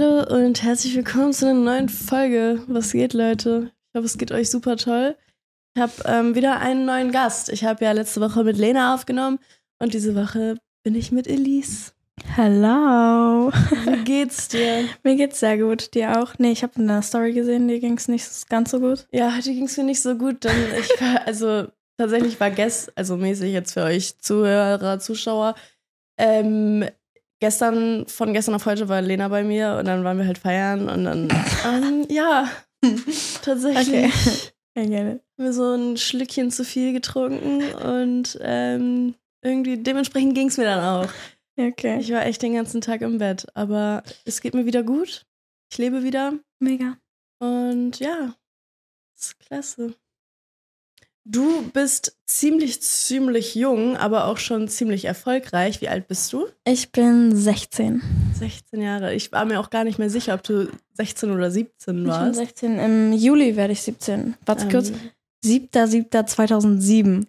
Hallo und herzlich willkommen zu einer neuen Folge. Was geht, Leute? Ich hoffe, es geht euch super toll. Ich habe ähm, wieder einen neuen Gast. Ich habe ja letzte Woche mit Lena aufgenommen und diese Woche bin ich mit Elise. Hallo. Wie geht's dir? mir geht's sehr gut. Dir auch? Nee, ich habe eine Story gesehen, dir ging's nicht ganz so gut. Ja, heute ging's mir nicht so gut, denn ich war, also tatsächlich war gestern, also mäßig jetzt für euch Zuhörer, Zuschauer, ähm, gestern, von gestern auf heute war Lena bei mir und dann waren wir halt feiern und dann, ähm, ja, tatsächlich. Okay. Haben wir so ein Schlückchen zu viel getrunken und ähm, irgendwie dementsprechend ging es mir dann auch. Okay. Ich war echt den ganzen Tag im Bett, aber es geht mir wieder gut. Ich lebe wieder Mega. und ja, ist klasse. Du bist ziemlich, ziemlich jung, aber auch schon ziemlich erfolgreich. Wie alt bist du? Ich bin 16. 16 Jahre. Ich war mir auch gar nicht mehr sicher, ob du 16 oder 17 Ich bin warst. 16. Im Juli werde ich 17. Warte Ähm, kurz. 7.7.2007.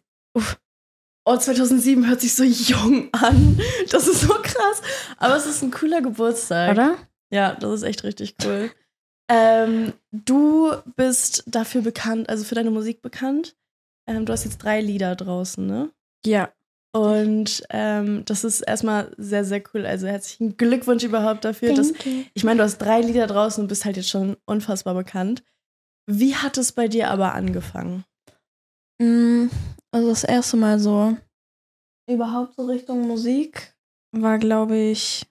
Oh, 2007 hört sich so jung an. Das ist so krass. Aber es ist ein cooler Geburtstag. Oder? Ja, das ist echt richtig cool. Ähm, du bist dafür bekannt, also für deine Musik bekannt. Ähm, du hast jetzt drei Lieder draußen, ne? Ja. Und ähm, das ist erstmal sehr, sehr cool. Also herzlichen Glückwunsch überhaupt dafür. Dass, ich meine, du hast drei Lieder draußen und bist halt jetzt schon unfassbar bekannt. Wie hat es bei dir aber angefangen? Mm, Also das erste Mal so überhaupt so Richtung Musik war, glaube ich,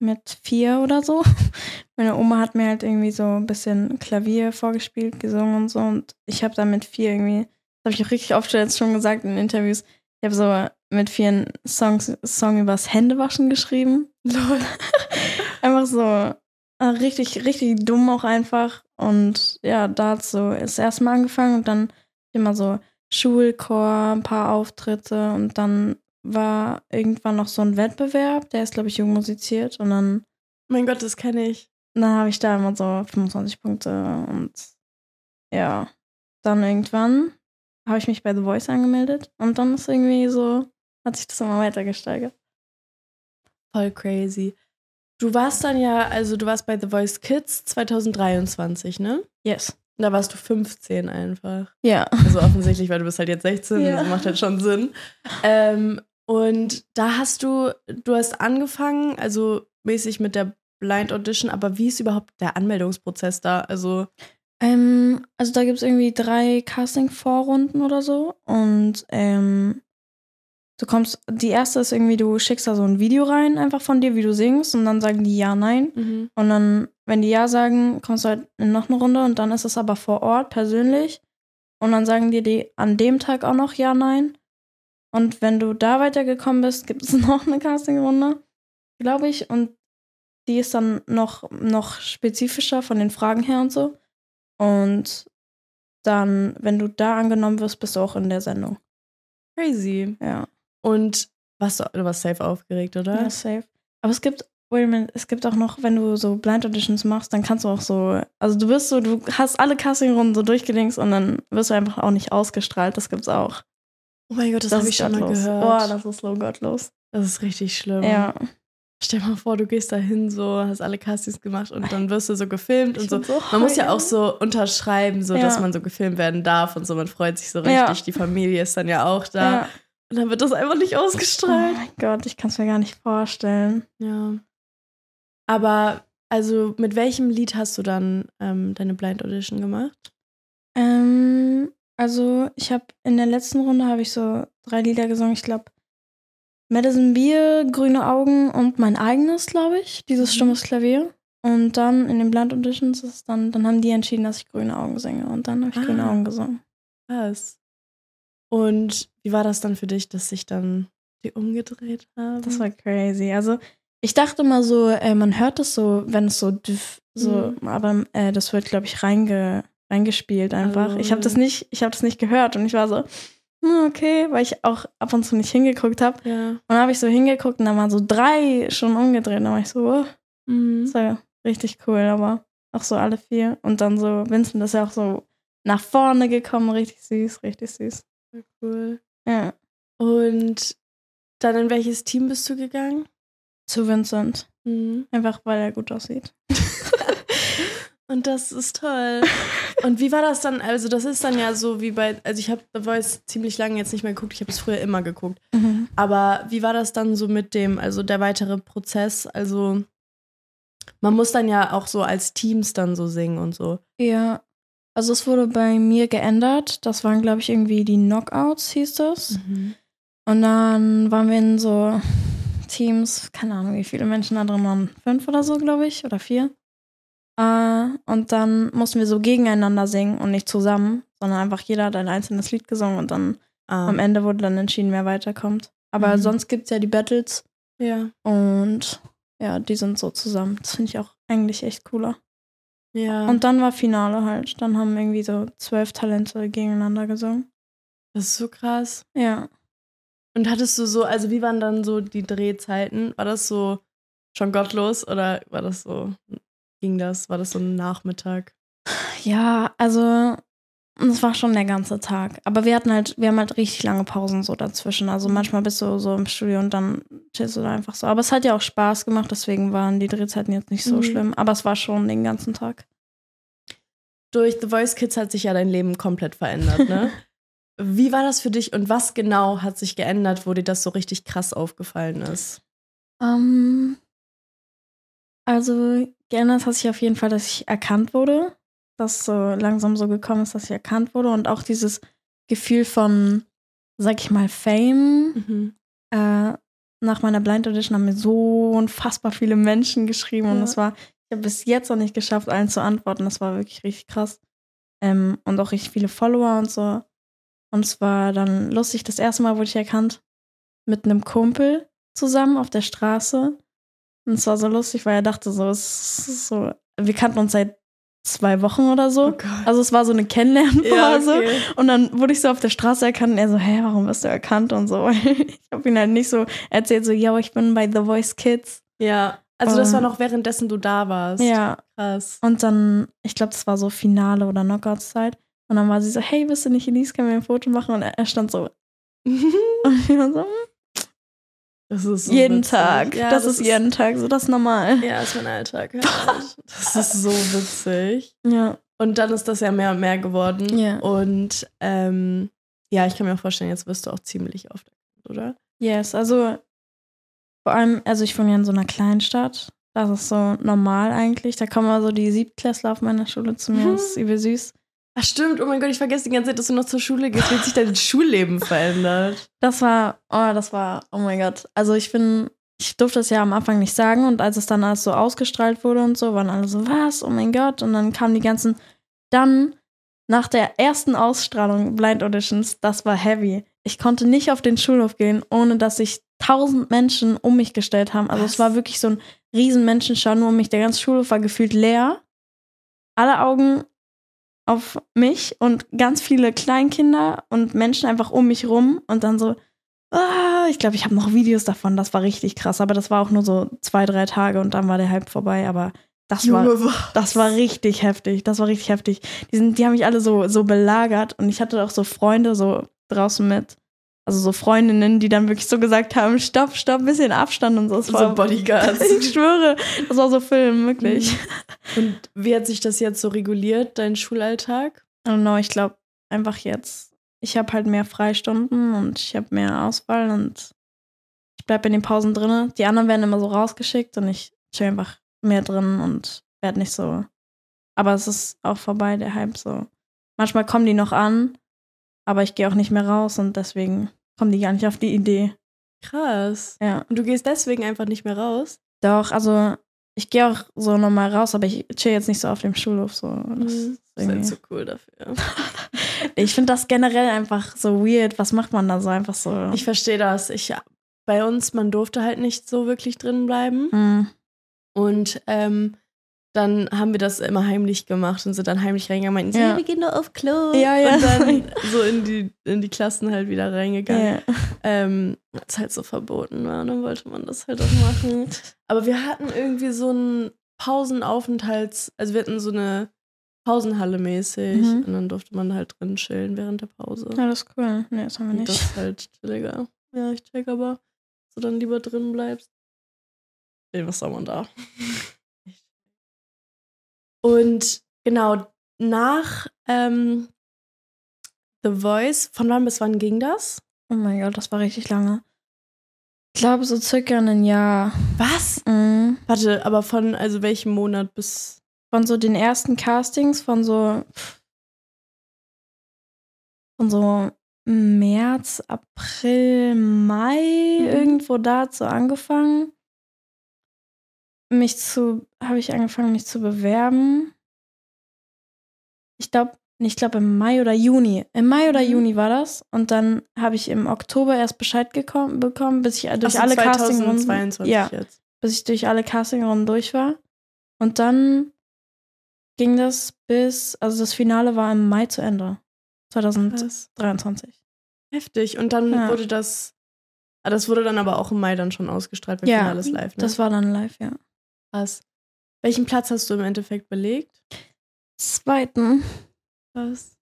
mit vier oder so. Meine Oma hat mir halt irgendwie so ein bisschen Klavier vorgespielt, gesungen und so. Und ich habe dann mit vier irgendwie, das habe ich auch richtig oft jetzt schon gesagt in Interviews, ich habe so mit vier einen Songs, Song übers Händewaschen geschrieben. Lol. Einfach so äh, richtig, richtig dumm auch einfach. Und ja, da hat so das erste Mal angefangen und dann immer so Schulchor, ein paar Auftritte und dann war irgendwann noch so ein Wettbewerb, der ist, glaube ich, jung musiziert und dann, Mein Gott, das kenne ich. dann habe ich da immer so 25 Punkte und ja, dann irgendwann habe ich mich bei The Voice angemeldet und dann ist irgendwie so, hat sich das immer weiter gesteigert. Voll crazy. Du warst dann ja, also du warst bei The Voice Kids 2023, ne? Yes. Da warst du 15 einfach. Ja. Also offensichtlich, weil du bist halt jetzt 16, Ja. das macht halt schon Sinn. Ähm, und da hast du, du hast angefangen, also mäßig mit der Blind Audition, aber wie ist überhaupt der Anmeldungsprozess da? Also, Ähm, also da gibt es irgendwie drei Casting-Vorrunden oder so. Und ähm, du kommst, die erste ist irgendwie, du schickst da so ein Video rein, einfach von dir, wie du singst, und dann sagen die ja, nein. Und dann, wenn die ja sagen, kommst du halt in noch eine Runde und dann ist es aber vor Ort persönlich. Und dann sagen dir die an dem Tag auch noch ja, nein. Und wenn du da weitergekommen bist, gibt es noch eine Castingrunde, glaube ich. Und die ist dann noch, noch spezifischer von den Fragen her und so. Und dann, wenn du da angenommen wirst, bist du auch in der Sendung. crazy. Ja, Und warst du, du warst safe aufgeregt, oder? ja safe. Aber es gibt, wait a minute, es gibt auch noch, wenn du so Blind Auditions machst, dann kannst du auch so, also du bist so, du hast alle Castingrunden so durchgelinkt und dann wirst du einfach auch nicht ausgestrahlt. Das gibt's auch. Oh mein Gott, das, habe ist ich schon mal gehört. Oh, das ist so gottlos. das ist richtig schlimm. Ja. Stell dir mal vor, du gehst da hin, so, hast alle Castings gemacht und dann wirst du so gefilmt und Ich so. würd so Man muss ja auch so unterschreiben, so Ja. dass man so gefilmt werden darf und so. Man freut sich so richtig. Ja. Die Familie ist dann ja auch da. Ja. Und dann wird das einfach nicht Oh ausgestrahlt. mein Gott, ich kann es mir gar nicht vorstellen. Ja. Aber, also, mit welchem Lied hast du dann ähm, deine Blind Audition gemacht? Ähm, also ich habe in der letzten Runde habe ich so drei Lieder gesungen. Ich glaube Madison Beer, Grüne Augen und mein eigenes, glaube ich. Dieses Mhm. stummes Klavier. Und dann in den Blind Auditions ist dann, dann haben die entschieden, dass ich Grüne Augen singe. Und dann habe ich Grüne Ah. Augen gesungen. Was? Und wie war das dann für dich, dass sich dann die umgedreht haben? Das war crazy. Also ich dachte mal so, äh, man hört das so, wenn es so, so Mhm. aber äh, das wird, glaube ich, reinge, reingespielt einfach. Oh. Ich habe das nicht, ich habe das nicht gehört und ich war so, okay, weil ich auch ab und zu nicht hingeguckt habe. ja. Und dann habe ich so hingeguckt und dann waren so drei schon umgedreht. Und dann war ich so, oh, Mhm. das war richtig cool, aber auch so alle vier. Und dann so, Vincent ist ja auch so nach vorne gekommen, richtig süß, richtig süß. Cool. Ja, Und dann in welches Team bist du gegangen? zu Vincent. Mhm. Einfach weil er gut aussieht. Und das ist toll. Und wie war das dann? Also, das ist dann ja so wie bei, also ich habe The Voice ziemlich lange jetzt nicht mehr geguckt, ich habe es früher immer geguckt. Mhm. Aber wie war das dann so mit dem, also der weitere Prozess? Also, man muss dann ja auch so als Teams dann so singen und so. Ja. Also es wurde bei mir geändert. Das waren, glaube ich, irgendwie die Knockouts, hieß das. Und dann waren wir in so Teams, keine Ahnung, wie viele Menschen da drin waren. Fünf oder so, glaube ich, oder vier. Äh, und dann mussten wir so gegeneinander singen und nicht zusammen, sondern einfach jeder hat ein einzelnes Lied gesungen und dann Ah, am Ende wurde dann entschieden, wer weiterkommt. Aber Mhm. sonst gibt es ja die Battles ja. und ja, die sind so zusammen. Das finde ich auch eigentlich echt cooler. Ja. Und dann war Finale halt. Dann haben irgendwie so zwölf Talente gegeneinander gesungen. das ist so krass. Ja. Und hattest du so, also wie waren dann so die Drehzeiten? War das so schon gottlos oder war das so, ging das? War das so ein Nachmittag? Ja, also es war schon der ganze Tag. Aber wir hatten halt, wir haben halt richtig lange Pausen so dazwischen. Also manchmal bist du so im Studio und dann chillst du da einfach so. Aber es hat ja auch Spaß gemacht, deswegen waren die Drehzeiten jetzt nicht so Mhm. schlimm. Aber es war schon den ganzen Tag. Durch The Voice Kids hat sich ja dein Leben komplett verändert, ne? Wie war das für dich und was genau hat sich geändert, wo dir das so richtig krass aufgefallen ist? Ähm, also geändert hat sich auf jeden Fall, dass ich erkannt wurde. Dass so langsam so gekommen ist, dass ich erkannt wurde. Und auch dieses Gefühl von, sag ich mal, Fame. Mhm. Äh, nach meiner Blind Audition haben mir so unfassbar viele Menschen geschrieben. Und Ja. das war, ich habe bis jetzt noch nicht geschafft, allen zu antworten. Das war wirklich richtig krass. Ähm, und auch richtig viele Follower und so. Und es war dann lustig, das erste Mal wurde ich erkannt mit einem Kumpel zusammen auf der Straße. Und es war so lustig, weil er dachte so, so, wir kannten uns seit zwei Wochen oder so. Oh. Also es war so eine ja, Kennenlernphase. okay. Und dann wurde ich so auf der Straße erkannt und er so, hä, warum wirst du erkannt und so. ich habe ihn halt nicht so erzählt, so, ja, ich bin bei The Voice Kids. ja. Also das war Ähm, noch währenddessen du da warst. Ja. Krass. Und dann, ich glaube, das war so Finale oder Knockouts-Zeit. Und dann war sie so, hey, bist du nicht Elise, können wir ein Foto machen? Und er, er stand so, und ich war so, ist so jeden witzig. Tag. Ja, das, ist jeden Tag, so das ist normal. Ja, ist mein Alltag. Halt. Das ist so witzig. Ja. Und dann ist das ja mehr und mehr geworden. Ja. Und ähm, ja, ich kann mir auch vorstellen, jetzt wirst du auch ziemlich oft oder? Yes, also vor allem, also ich wohne ja in so einer Kleinstadt. Das ist so normal eigentlich. Da kommen also die Siebtklässler auf meiner Schule zu mir. Das ist übel süß. Ach stimmt, oh mein Gott, ich vergesse die ganze Zeit, dass du noch zur Schule gehst. Wie hat sich dein Schulleben verändert? Das war, oh, das war, oh mein Gott. Also ich bin, ich durfte es ja am Anfang nicht sagen und als es dann alles so ausgestrahlt wurde und so, waren alle so, was? Oh mein Gott. Und dann kamen die ganzen, dann nach der ersten Ausstrahlung Blind Auditions, das war heavy. Ich konnte nicht auf den Schulhof gehen, ohne dass sich tausend Menschen um mich gestellt haben. Also Was? es war wirklich so ein riesen Menschenschau nur um mich. Der ganze Schulhof war gefühlt leer. Alle Augen auf mich und ganz viele Kleinkinder und Menschen einfach um mich rum und dann so, ah, ich glaube, ich habe noch Videos davon, das war richtig krass, aber das war auch nur so zwei, drei Tage und dann war der Hype vorbei, aber das war, das war richtig heftig, das war richtig heftig. Die, sind, die haben mich alle so, so belagert und ich hatte auch so Freunde so draußen mit, also so Freundinnen, die dann wirklich so gesagt haben, stopp, stopp, bisschen Abstand und so. Das so war, Bodyguards. ich schwöre, das war so Film, wirklich. Und wie hat sich das jetzt so reguliert, dein Schulalltag? I don't know, ich glaube einfach jetzt, ich habe halt mehr Freistunden und ich habe mehr Auswahl und ich bleibe in den Pausen drinne. Die anderen werden immer so rausgeschickt und ich chill einfach mehr drin und werde nicht so. Aber es ist auch vorbei, der Hype so. Manchmal kommen die noch an, aber ich gehe auch nicht mehr raus und deswegen kommen die gar nicht auf die Idee. Krass. Ja. Und du gehst deswegen einfach nicht mehr raus? Doch, also ich gehe auch so nochmal raus, aber ich chill jetzt nicht so auf dem Schulhof. So. Das Mhm. ist Ist irgendwie- halt so cool dafür. Ich finde das generell einfach so weird. Was macht man da so einfach so? Ich verstehe das. Ich, bei uns, man durfte halt nicht so wirklich drin bleiben. Hm. Und ähm, dann haben wir das immer heimlich gemacht und sind dann heimlich reingegangen und meinten, Ja. wir gehen nur auf Klo. Ja, ja. Und dann so in die, in die Klassen halt wieder reingegangen. Ja. Ähm, als halt so verboten war, dann wollte man das halt auch machen. Aber wir hatten irgendwie so einen Pausenaufenthalts, also wir hatten so eine Pausenhalle mäßig Mhm. und dann durfte man halt drin chillen während der Pause. ja, das ist cool. Nee, das haben wir Und nicht. das ist halt chilliger. Ja, ich check aber, dass du dann lieber drin bleibst. Nee, was soll man da? Und genau, nach ähm, The Voice, von wann bis wann ging das? Oh mein Gott, das war richtig lange. Ich glaube so circa ein Jahr. Was? Mhm. Warte, aber von, also welchem Monat bis. Von so den ersten Castings, von so. Von so März, April, Mai, Mhm. irgendwo dazu angefangen. Mich zu. Habe ich angefangen, mich zu bewerben. Ich glaube, ich glaube im Mai oder Juni. Im Mai oder Mhm. Juni war das. Und dann habe ich im Oktober erst Bescheid gekommen, bekommen, bis ich durch Ach alle Castingrunden. 2022 Ja, jetzt. bis ich durch alle Castingrunden durch war. Und dann ging das bis, also das Finale war im Mai zu Ende. 2023. Krass. Heftig. Und dann Ja. wurde das. Ah, das wurde dann aber auch im Mai dann schon ausgestrahlt, weil Ja, Finale ist live, ne? Das war dann live, ja. Krass. Welchen Platz hast du im Endeffekt belegt? Zweiten. Krass.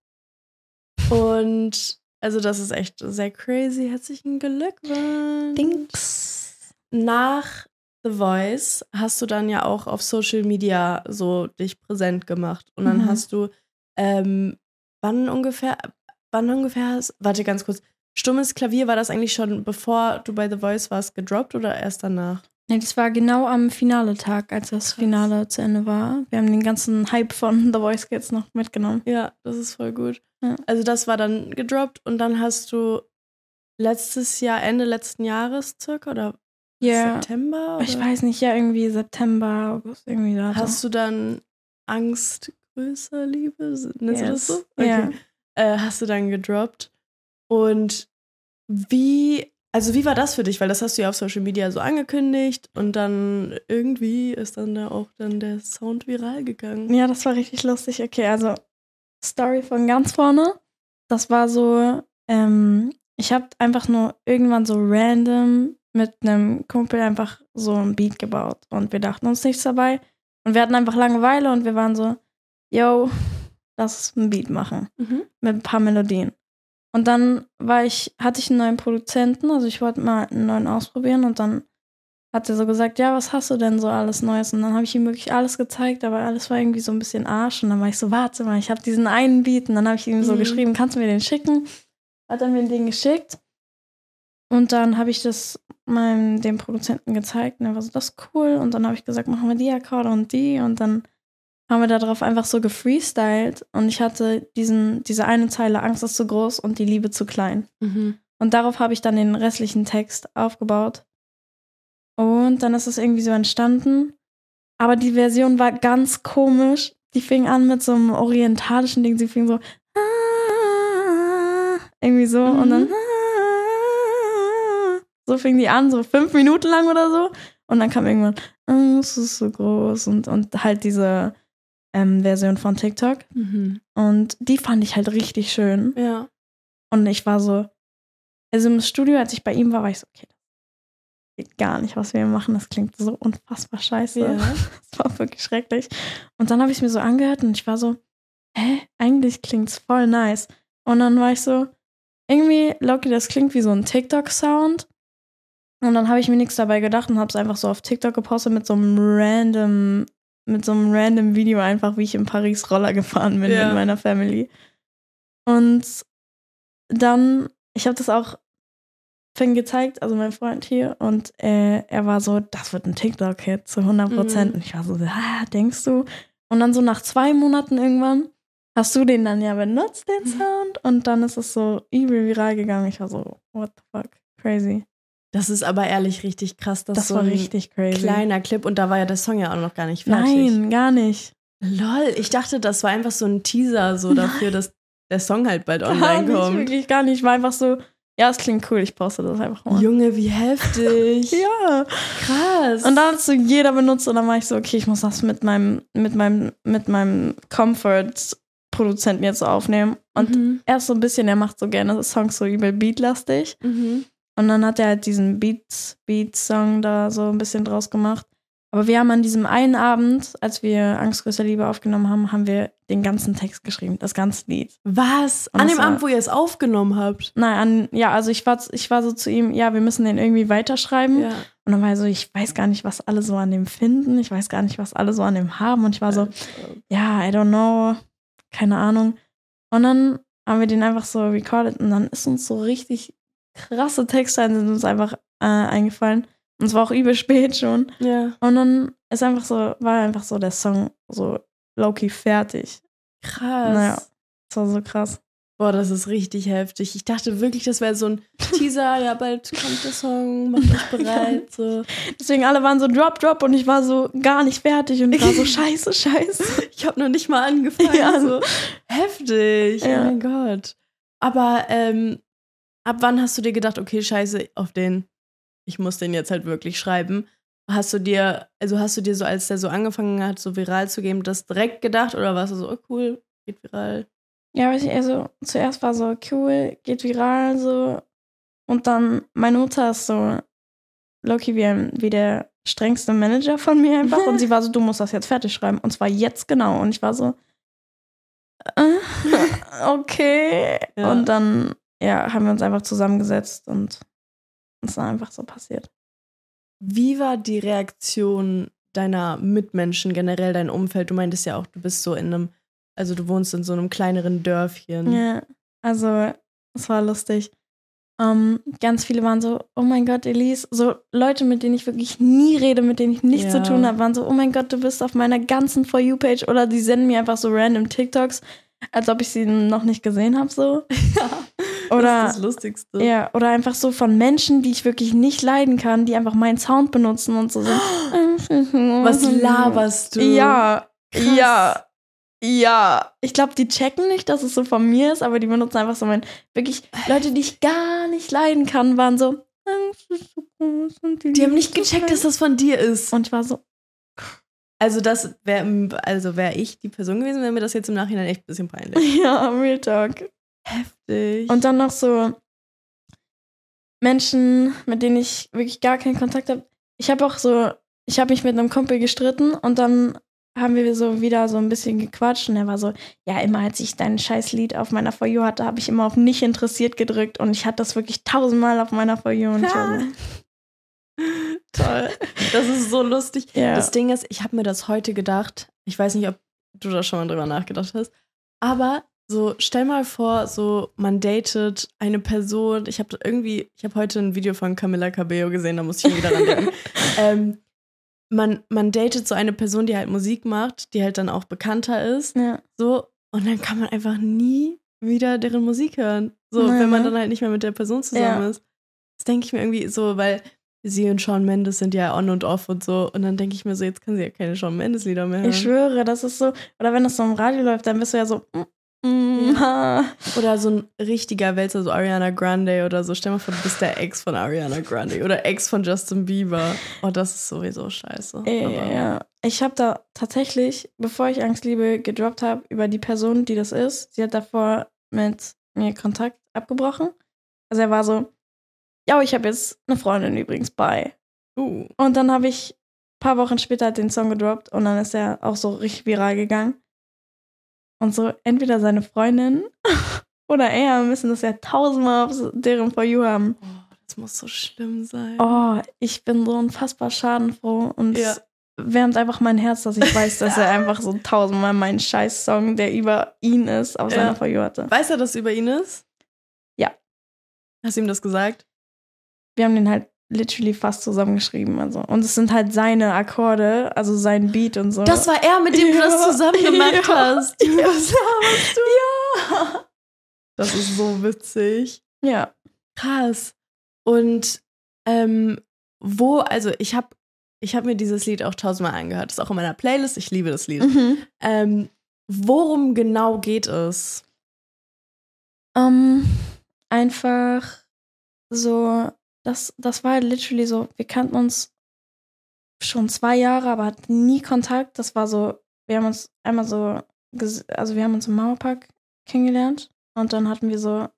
Und also das ist echt sehr crazy. Herzlichen Glückwunsch. Dings. Nach The Voice hast du dann ja auch auf Social Media so dich präsent gemacht. Und dann Mhm. hast du, ähm, wann ungefähr, wann ungefähr hast, warte ganz kurz, Stummes Klavier, war das eigentlich schon bevor du bei The Voice warst gedroppt oder erst danach? Nee, das war genau am Finale-Tag, als das. Finale zu Ende war. Wir haben den ganzen Hype von The Voice Kids noch mitgenommen. Ja, das ist voll gut. Ja. Also das war dann gedroppt und dann hast du letztes Jahr, Ende letzten Jahres circa oder Ja. September? Oder? Ich weiß nicht, ja, irgendwie September, August, irgendwie da. Hast du dann Angst größer Liebe? Nennst du das so? Ja. Äh, hast du dann gedroppt. Und wie, also wie war das für dich? Weil das hast du ja auf Social Media so angekündigt und dann irgendwie ist dann da auch dann der Sound viral gegangen. Ja, das war richtig lustig. Okay, also Story von ganz vorne. Das war so, ähm, ich habe einfach nur irgendwann so random mit einem Kumpel einfach so ein Beat gebaut und wir dachten uns nichts dabei und wir hatten einfach Langeweile und wir waren so, yo, lass ein Beat machen Mhm. mit ein paar Melodien. Und dann war ich, hatte ich einen neuen Produzenten, also ich wollte mal einen neuen ausprobieren und dann hat er so gesagt, ja, was hast du denn so alles Neues? Und dann habe ich ihm wirklich alles gezeigt, aber alles war irgendwie so ein bisschen Arsch. Und dann war ich so, warte mal, ich habe diesen einen Beat. Und dann habe ich ihm so Mhm. geschrieben, kannst du mir den schicken? Hat er mir den geschickt. Und dann habe ich das meinem, dem Produzenten gezeigt. Und er war so, das ist cool. Und dann habe ich gesagt, machen wir die Akkorde und die. Und dann haben wir darauf einfach so gefreestylt. Und ich hatte diesen, diese eine Zeile, Angst ist zu groß und die Liebe zu klein. Mhm. Und darauf habe ich dann den restlichen Text aufgebaut. Und dann ist es irgendwie so entstanden. Aber die Version war ganz komisch. Die fing an mit so einem orientalischen Ding. Sie fing so "Ah", irgendwie so Mhm. und dann "Ah", so fing die an, so fünf Minuten lang oder so. Und dann kam irgendwann, "Ah, es ist so groß und, und halt diese ähm, Version von TikTok. Mhm. Und die fand ich halt richtig schön. Ja. Und ich war so, also im Studio, als ich bei ihm war, war ich so, okay, das geht gar nicht, was wir hier machen. Das klingt so unfassbar scheiße. Ja. Das war wirklich schrecklich. Und dann habe ich es mir so angehört und ich war so, hä, eigentlich klingt's voll nice. Und dann war ich so, irgendwie, Loki, das klingt wie so ein TikTok-Sound. Und dann habe ich mir nichts dabei gedacht und habe es einfach so auf TikTok gepostet mit so einem random, mit so einem random Video einfach, wie ich in Paris Roller gefahren bin Ja. mit meiner Family. Und dann, ich habe das auch Finn gezeigt, also mein Freund hier, und äh, er war so, das wird ein TikTok-Hit zu 100 Prozent. Mhm. Und ich war so, ah, denkst du? Und dann so nach zwei Monaten irgendwann hast du den dann ja benutzt, den Mhm. Sound, und dann ist es so übel viral gegangen. Ich war so, what the fuck, crazy. Das ist aber ehrlich richtig krass. dass Das so war richtig crazy. kleiner Clip und da war ja der Song ja auch noch gar nicht fertig. Nein, gar nicht. Lol, ich dachte, das war einfach so ein Teaser so dafür, dass der Song halt bald Gar online nicht, kommt. wirklich gar nicht. Ich war einfach so, ja, es klingt cool, ich poste das einfach mal. Junge, wie heftig. Ja. Krass. Und dann hat so jeder benutzt und dann war ich so, okay, ich muss das mit meinem, mit meinem, mit meinem Comfort-Produzenten jetzt so aufnehmen. Und mhm. er ist so ein bisschen, er macht so gerne Songs so übel beatlastig. Mhm. Und dann hat er halt diesen Beat, Beat-Song da so ein bisschen draus gemacht. Aber wir haben an diesem einen Abend, als wir Angst größer Liebe aufgenommen haben, haben wir den ganzen Text geschrieben, das ganze Lied. Was? Und An dem war- Abend, wo ihr es aufgenommen habt? Nein, an, ja, also ich war, ich war so zu ihm, ja, wir müssen den irgendwie weiterschreiben. Ja. Und dann war er so, ich weiß gar nicht, was alle so an dem finden. Ich weiß gar nicht, was alle so an dem haben. Und ich war so, ja, I don't know. Keine Ahnung. Und dann haben wir den einfach so recorded und dann ist uns so richtig krasse Texte sind uns einfach äh, eingefallen. Und es war auch übel spät schon. Ja. Und dann ist einfach so, war einfach so der Song so low-key fertig. Krass. Naja. Das war so krass. Boah, das ist richtig heftig. Ich dachte wirklich, das wäre so ein Teaser. Ja, bald kommt der Song, mach dich bereit. So. Deswegen alle waren so Drop, Drop und ich war so gar nicht fertig und ich war so scheiße, scheiße. Ich habe noch nicht mal angefangen. Ja. So. Heftig. Ja. Oh mein Gott. Aber ähm, ab wann hast du dir gedacht, okay, scheiße, auf den, ich muss den jetzt halt wirklich schreiben? Hast du dir, also hast du dir so, als der so angefangen hat, so viral zu gehen, das direkt gedacht oder warst du so, oh cool, geht viral? Ja, ich, also zuerst war so cool, geht viral so. Und dann, meine Mutter ist so Loki wie, ein, wie der strengste Manager von mir einfach. Und sie war so, du musst das jetzt fertig schreiben. Und zwar jetzt genau. Und ich war so, äh, okay. Ja. Und dann, ja, haben wir uns einfach zusammengesetzt und es ist einfach so passiert. Wie war die Reaktion deiner Mitmenschen, generell dein Umfeld? Du meintest ja auch, du bist so in einem, also du wohnst in so einem kleineren Dörfchen. Ja, also es war lustig. Ähm, ganz viele waren so, oh mein Gott, Elise, so Leute, mit denen ich wirklich nie rede, mit denen ich nichts Ja. zu tun habe, waren so, oh mein Gott, du bist auf meiner ganzen For You-Page oder die senden mir einfach so random TikToks, als ob ich sie noch nicht gesehen habe, so. Oder, das ist das Lustigste. ja, oder einfach so von Menschen, die ich wirklich nicht leiden kann, die einfach meinen Sound benutzen und so sind. Was laberst du? Ja, Krass. ja, ja. Ich glaube, die checken nicht, dass es so von mir ist, aber die benutzen einfach so mein. Wirklich, Leute, die ich gar nicht leiden kann, waren so. "Angst ist so groß und Die haben nicht gecheckt, dass klein." das von dir ist. Und ich war so, Also das wäre, also wäre ich die Person gewesen, wäre mir das jetzt im Nachhinein echt ein bisschen peinlich. ja, Real Talk. Heftig. Und dann noch so Menschen, mit denen ich wirklich gar keinen Kontakt habe. Ich habe auch so, ich habe mich mit einem Kumpel gestritten und dann haben wir so wieder so ein bisschen gequatscht und er war so, ja, immer als ich dein scheiß Lied auf meiner For You hatte, habe ich immer auf nicht interessiert gedrückt und ich hatte das wirklich tausendmal auf meiner For You und war so, Toll. Das ist so lustig. ja. Das Ding ist, ich habe mir das heute gedacht. Ich weiß nicht, ob du da schon mal drüber nachgedacht hast. Aber so, stell mal vor, so, man datet eine Person. Ich habe irgendwie, ich habe heute ein Video von Camilla Cabello gesehen, da muss ich wieder dran denken. ähm, man, man datet so eine Person, die halt Musik macht, die halt dann auch bekannter ist. ja. So, und dann kann man einfach nie wieder deren Musik hören. So, Nein, wenn man dann halt nicht mehr mit der Person zusammen Ja. ist. Das denke ich mir irgendwie so, weil sie und Shawn Mendes sind ja on und off und so. Und dann denke ich mir so, jetzt kann sie ja keine Shawn Mendes Lieder mehr hören. Ich schwöre, das ist so, oder wenn das so im Radio läuft, dann bist du ja so, mm. Oder so ein richtiger Wälzer, so Ariana Grande oder so. Stell mal vor, du bist der Ex von Ariana Grande oder Ex von Justin Bieber. Oh, das ist sowieso scheiße. Ja, Aber- ja. Ich habe da tatsächlich, bevor ich Angstliebe gedroppt habe, über die Person, die das ist, sie hat davor mit mir Kontakt abgebrochen. Also er war so, ja, ich habe jetzt eine Freundin übrigens bei. Uh. Und dann habe ich ein paar Wochen später den Song gedroppt und dann ist er auch so richtig viral gegangen. Und so entweder seine Freundin oder er müssen das ja tausendmal auf deren For You haben. Oh, das muss so schlimm sein. Oh, ich bin so unfassbar schadenfroh und Ja. es wärmt einfach mein Herz, dass ich weiß, dass er einfach so tausendmal meinen Scheiß-Song, der über ihn ist, auf Ja. seiner For You hatte. Weiß er, dass es über ihn ist? Ja. Hast du ihm das gesagt? Wir haben den halt literally fast zusammengeschrieben. Also. Und es sind halt seine Akkorde, also sein Beat und so. Das war er, mit dem du das Ja. zusammen gemacht Ja. hast. Ja. Was laberst du? Ja. Das ist so witzig. ja. Krass. Und ähm, wo, also ich habe ich hab mir dieses Lied auch tausendmal angehört. Ist auch in meiner Playlist. Ich liebe das Lied. Mhm. Ähm, worum genau geht es? Ähm, einfach so, das, das war halt literally so, wir kannten uns schon zwei Jahre, aber hatten nie Kontakt. Das war so, wir haben uns einmal so, also wir haben uns im Mauerpark kennengelernt und dann hatten wir so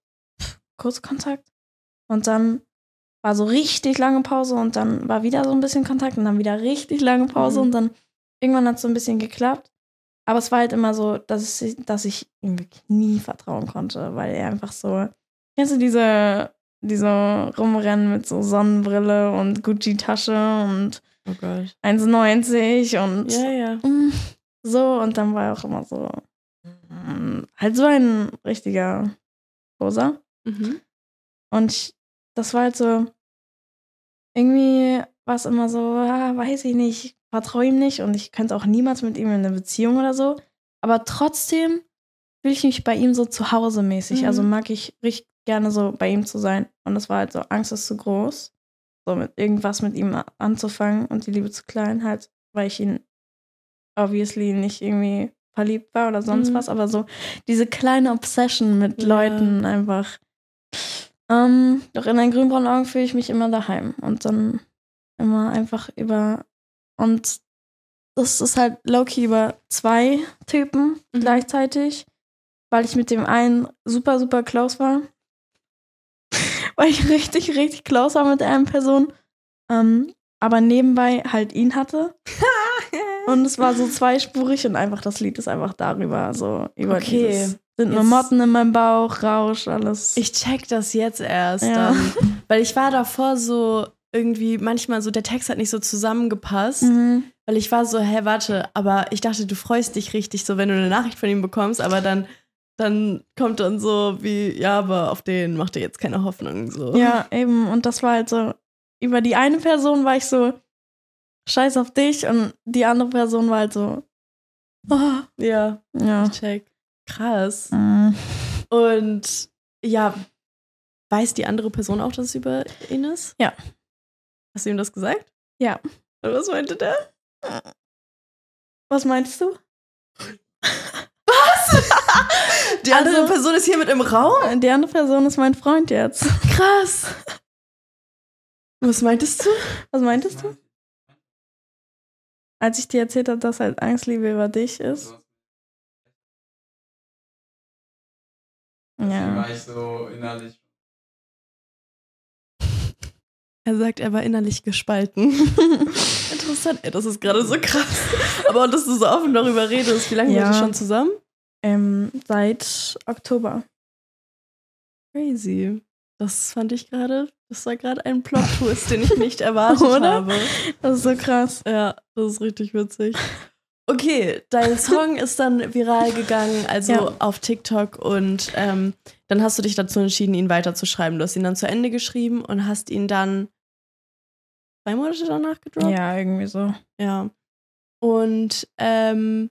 pff, kurz Kontakt und dann war so richtig lange Pause und dann war wieder so ein bisschen Kontakt und dann wieder richtig lange Pause Mhm. und dann irgendwann hat es so ein bisschen geklappt. Aber es war halt immer so, dass ich, dass ich ihm wirklich nie vertrauen konnte, weil er einfach so. Kennst du diese, diese rumrennen mit so Sonnenbrille und Gucci-Tasche und Oh Gott. 1,90 und Ja, ja. mm, so. Und dann war er auch immer so. mm, Halt so ein richtiger Rosa. Mhm. Und ich, das war halt so, irgendwie war es immer so, ah, weiß ich nicht, ich vertraue ihm nicht und ich könnte auch niemals mit ihm in eine Beziehung oder so. Aber trotzdem fühle ich mich bei ihm so zu Hause mäßig. Mhm. Also mag ich richtig gerne so bei ihm zu sein. Und das war halt so, Angst ist zu groß. So mit irgendwas mit ihm anzufangen und die Liebe zu klein halt, weil ich ihn obviously nicht irgendwie verliebt war oder sonst Mhm. was, aber so diese kleine Obsession mit Ja. Leuten einfach. Ähm, doch in den grünbraunen Augen fühle ich mich immer daheim und dann immer einfach über und das ist halt low-key über zwei Typen Mhm. gleichzeitig, weil ich mit dem einen super, super close war. Weil ich richtig, richtig close war mit einer Person. Ähm, aber nebenbei halt ihn hatte. Und es war so zweispurig und einfach das Lied ist einfach darüber, so über Okay, dieses, sind nur Motten in meinem Bauch, Rausch, alles. Ich check das jetzt erst Ja. dann. Weil ich war davor so irgendwie manchmal so, der Text hat nicht so zusammengepasst. Mhm. Weil ich war so, hä, warte, aber ich dachte, du freust dich richtig so, wenn du eine Nachricht von ihm bekommst, aber dann, dann kommt dann so wie, ja, aber auf den macht er jetzt keine Hoffnung. So. Ja, eben. Und das war halt so, über die eine Person war ich so, scheiß auf dich. Und die andere Person war halt so, oh, Ja, ja. check. Krass. Mhm. Und ja, weiß die andere Person auch, dass es über ihn ist? Ja. Hast du ihm das gesagt? Ja. Und was meinte der? Was meinst du? Die andere Also- Person ist hier mit im Raum? Die andere Person ist mein Freund jetzt. Krass. Was meintest du? Was meintest du? Als ich dir erzählt habe, dass halt Angstliebe über dich ist. Ja. war ich so innerlich. Er sagt, er war innerlich gespalten. Interessant, ey, das ist gerade so krass. Aber dass du so offen darüber redest, wie lange Ja. seid ihr schon zusammen? Ähm, seit Oktober. Crazy. Das fand ich gerade, das war gerade ein Plot-Twist, den ich nicht erwartet Oder? habe. Das ist so krass. Ja, das ist richtig witzig. Okay, dein Song ist dann viral gegangen, also Ja. auf TikTok und ähm, dann hast du dich dazu entschieden, ihn weiterzuschreiben. Du hast ihn dann zu Ende geschrieben und hast ihn dann zwei Monate danach gedroppt. Ja, irgendwie so. Ja. Und ähm,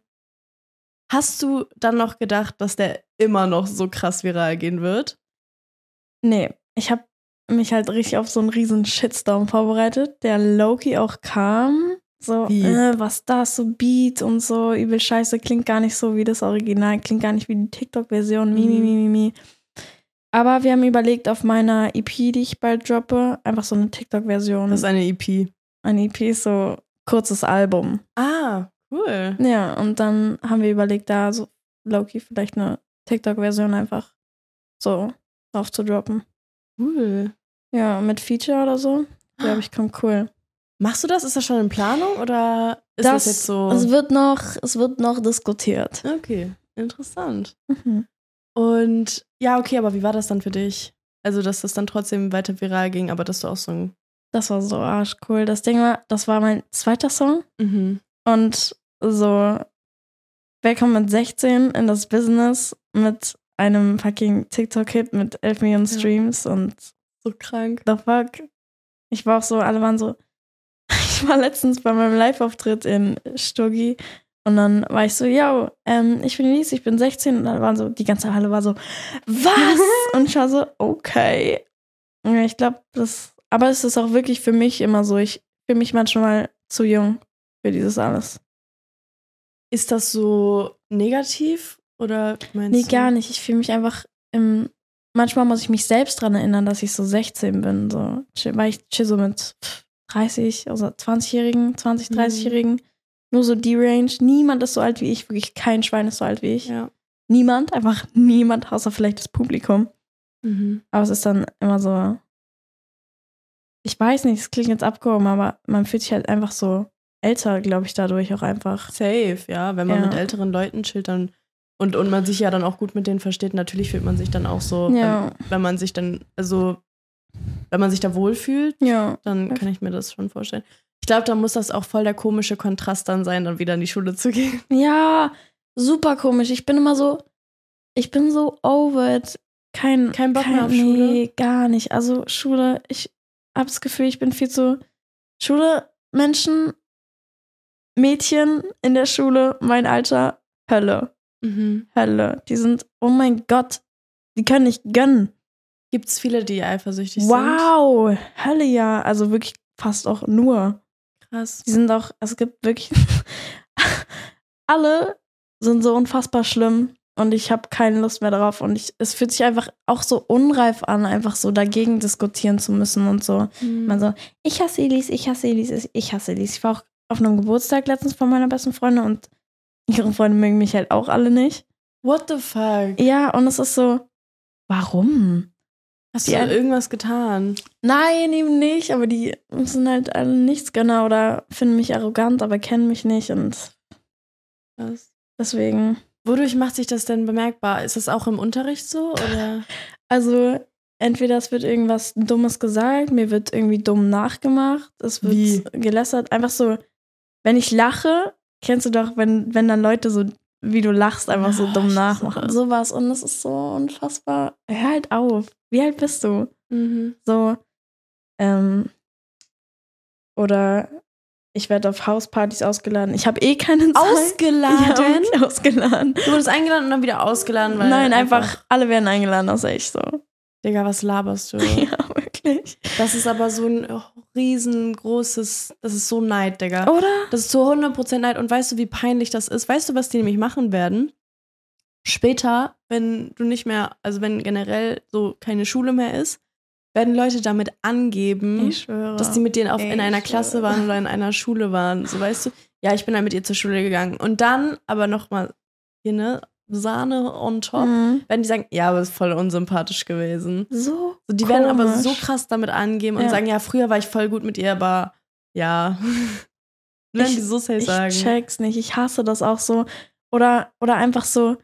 hast du dann noch gedacht, dass der immer noch so krass viral gehen wird? Nee, ich habe mich halt richtig auf so einen riesen Shitstorm vorbereitet, der Loki auch kam. So, äh, was das, so Beat und so, übel scheiße, klingt gar nicht so wie das Original, klingt gar nicht wie die TikTok-Version, mi, mi, Mhm. mi, mi, mi. Aber wir haben überlegt, auf meiner EP, die ich bald droppe, einfach so eine TikTok-Version. Das ist eine EP. Eine EP ist so kurzes Album. Ah, cool. Ja, und dann haben wir überlegt, da so Loki vielleicht eine TikTok-Version einfach so drauf zu droppen. Cool. Ja, mit Feature oder so. Glaube ich, kommt cool. Machst du das? Ist das schon in Planung oder ist das, jetzt so? Es wird noch, es wird noch diskutiert. okay, interessant. Mhm. Und ja, okay, aber wie war das dann für dich? Also, dass das dann trotzdem weiter viral ging, aber dass du auch so ein. Das war so arschcool. Das Ding war, das war mein zweiter Song. Mhm. Und so, wer kommt mit 16 in das Business mit einem fucking TikTok-Hit mit 11 Millionen Ja. Streams und So krank. the fuck. Ich war auch so, alle waren so. Ich war letztens bei meinem Live-Auftritt in Stuggi und dann war ich so, yo, ähm, ich bin Elise, ich bin 16 und dann waren so, die ganze Halle war so, was? und ich war so, okay. Ja, ich glaube, das, aber es ist auch wirklich für mich immer so, ich fühle mich manchmal zu jung für dieses alles. Ist das so negativ oder meinst Nee, du? gar nicht. Ich fühle mich einfach im. Manchmal muss ich mich selbst daran erinnern, dass ich so 16 bin. So, weil ich chill so mit 30, also 20-Jährigen, 20, Mhm. 30-Jährigen. Nur so die Range. Niemand ist so alt wie ich. Wirklich kein Schwein ist so alt wie ich. Ja. Niemand, einfach niemand, außer vielleicht das Publikum. Mhm. Aber es ist dann immer so. Ich weiß nicht, es klingt jetzt abgehoben, aber man fühlt sich halt einfach so älter, glaube ich, dadurch auch einfach. Safe, ja. Wenn man Ja. mit älteren Leuten chillt, dann und, und man sich ja dann auch gut mit denen versteht, natürlich fühlt man sich dann auch so, Ja. wenn, wenn man sich dann, also wenn man sich da wohlfühlt, Ja. dann kann ich mir das schon vorstellen. Ich glaube, da muss das auch voll der komische Kontrast dann sein, dann wieder in die Schule zu gehen. Ja, super komisch. Ich bin immer so, ich bin so over it. Kein, Kein Bock kein, mehr auf nee, Schule? gar nicht. Also Schule, ich habe das Gefühl, ich bin viel zu Schule, Menschen, Mädchen in der Schule, mein Alter, Hölle, Mhm. Hölle. Die sind, oh mein Gott, die können nicht gönnen. Gibt es viele, die eifersüchtig sind? Wow, Hölle ja. Also wirklich fast auch nur. Krass. Die sind auch, es gibt wirklich, alle sind so unfassbar schlimm und ich habe keine Lust mehr darauf und ich, es fühlt sich einfach auch so unreif an, einfach so dagegen diskutieren zu müssen und so. Mhm. Man so, ich hasse Elise, ich hasse Elise, ich hasse Elise. Ich war auch auf einem Geburtstag letztens von meiner besten Freundin und ihre Freunde mögen mich halt auch alle nicht. What the fuck? Ja, und es ist so, warum? Hast Die du ein- irgendwas getan? Nein, eben nicht, aber die sind halt alle Nichtsgönner oder finden mich arrogant, aber kennen mich nicht und Was? deswegen. Wodurch macht sich das denn bemerkbar? Ist das auch im Unterricht so? Oder? Also, entweder es wird irgendwas Dummes gesagt, mir wird irgendwie dumm nachgemacht, es wird Wie? gelästert. Einfach so, wenn ich lache, kennst du doch, wenn, wenn dann Leute so, wie du lachst, einfach so Ah, dumm nachmachen. hasse Sowas. Und es ist so unfassbar. Hör halt auf. Wie alt bist du? Mhm. So, ähm, oder ich werde auf Hauspartys ausgeladen. Ich habe eh keine Zeit. Ja, Ausgeladen? wirklich ausgeladen. du wurdest eingeladen und dann wieder ausgeladen? Nein, einfach, alle werden eingeladen, außer ich so. Digga, was laberst du? Ja, wirklich. Das ist aber so ein riesengroßes, das ist so Neid, Digga. Oder? Das ist zu 100% Neid. Und weißt du, wie peinlich das ist? Weißt du, was die nämlich machen werden? Später, wenn du nicht mehr, also wenn generell so keine Schule mehr ist, werden Leute damit angeben, dass die mit denen auf, in einer Klasse waren oder in einer Schule waren. So weißt du, ja, ich bin dann mit ihr zur Schule gegangen. Und dann aber nochmal hier, ne, Sahne on top, Mhm. werden die sagen, ja, aber ist voll unsympathisch gewesen. So. So, die werden aber so krass damit angeben und Ja. sagen, ja, früher war ich voll gut mit ihr, aber ja. werden Ich- die so safe Ich sagen. check's nicht. Ich hasse das auch so. Oder, oder einfach so,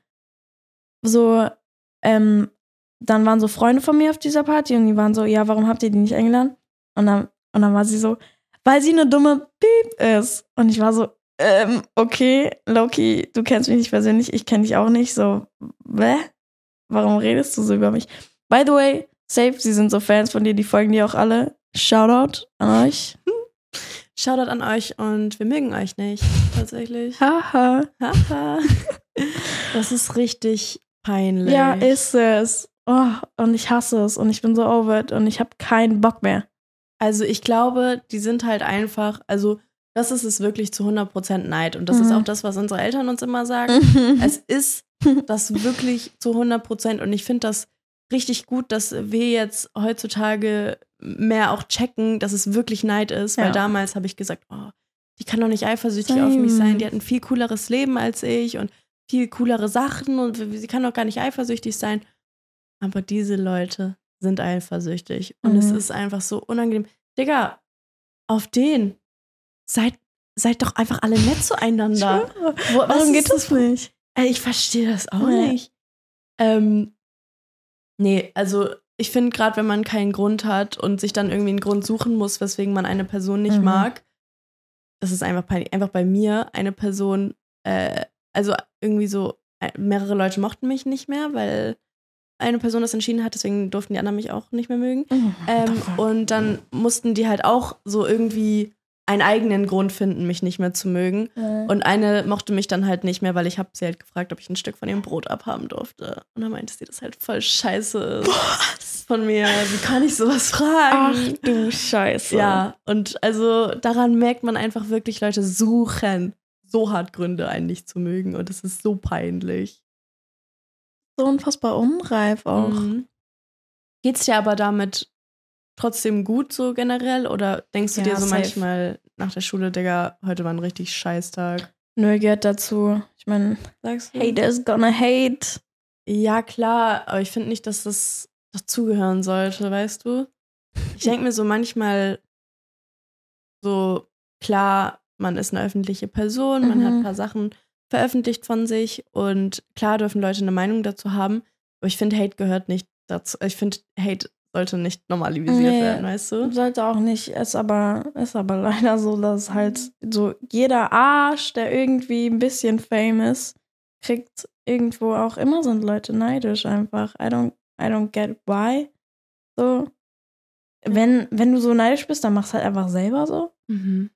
so, ähm, dann waren so Freunde von mir auf dieser Party und die waren so, ja, warum habt ihr die nicht eingeladen? Und dann, und dann war sie so, weil sie eine dumme Piep ist. Und ich war so, ähm, okay, Loki, du kennst mich nicht persönlich, ich kenne dich auch nicht. So, hä? Warum redest du so über mich? By the way, safe, sie sind so Fans von dir, die folgen dir auch alle. Shoutout an euch. Shoutout an euch und wir mögen euch nicht, tatsächlich. Haha. Haha. das ist richtig peinlich. Ja, ist es. Oh, und ich hasse es und ich bin so over it und ich habe keinen Bock mehr. Also ich glaube, die sind halt einfach, also das ist es wirklich zu 100% Neid. Und das ist Mhm. auch das, was unsere Eltern uns immer sagen. Es ist das wirklich zu 100% und ich finde das richtig gut, dass wir jetzt heutzutage mehr auch checken, dass es wirklich Neid ist, weil Ja. damals habe ich gesagt, oh, die kann doch nicht eifersüchtig auf mich Same. sein, die hat ein viel cooleres Leben als ich und viel coolere Sachen und sie kann doch gar nicht eifersüchtig sein. Aber diese Leute sind eifersüchtig und es Mhm. ist einfach so unangenehm. Digga, auf den seid, seid doch einfach alle nett zueinander. Wo, Warum geht das nicht? Ich verstehe das auch Nee. nicht. Ähm, nee, also ich finde gerade, wenn man keinen Grund hat und sich dann irgendwie einen Grund suchen muss, weswegen man eine Person nicht Mhm. mag, das ist einfach peinlich. Einfach bei mir eine Person, äh, also irgendwie so, äh, mehrere Leute mochten mich nicht mehr, weil eine Person das entschieden hat, deswegen durften die anderen mich auch nicht mehr mögen. Ähm, und dann mussten die halt auch so irgendwie einen eigenen Grund finden, mich nicht mehr zu mögen. Und eine mochte mich dann halt nicht mehr, weil ich habe sie halt gefragt, ob ich ein Stück von ihrem Brot abhaben durfte. Und dann meinte sie, das halt voll scheiße ist von mir. Wie kann ich sowas Ach fragen? du Scheiße. ja, und also daran merkt man einfach wirklich, Leute suchen so hart Gründe, einen nicht zu mögen. Und es ist so peinlich. So unfassbar unreif auch. Mhm. Geht's dir aber damit trotzdem gut so generell? Oder denkst du Ja, dir so safe. manchmal nach der Schule, Digga, heute war ein richtig scheiß Tag? Nö, gehört dazu. Ich meine, Sagst du? haters gonna hate. Ja, klar, aber ich finde nicht, dass das dazugehören sollte, weißt du? Ich denke mir so manchmal so, klar, man ist eine öffentliche Person, man hat Mhm. ein paar Sachen veröffentlicht von sich und klar dürfen Leute eine Meinung dazu haben, aber ich finde, Hate gehört nicht dazu. Ich finde, Hate sollte nicht normalisiert Nee. werden, weißt du? Sollte auch nicht, ist aber, ist aber leider so, dass halt so jeder Arsch, der irgendwie ein bisschen fame ist, kriegt irgendwo auch immer sind Leute neidisch einfach. I don't, I don't get why. So. Wenn, wenn du so neidisch bist, dann mach's halt einfach selber so. Mhm.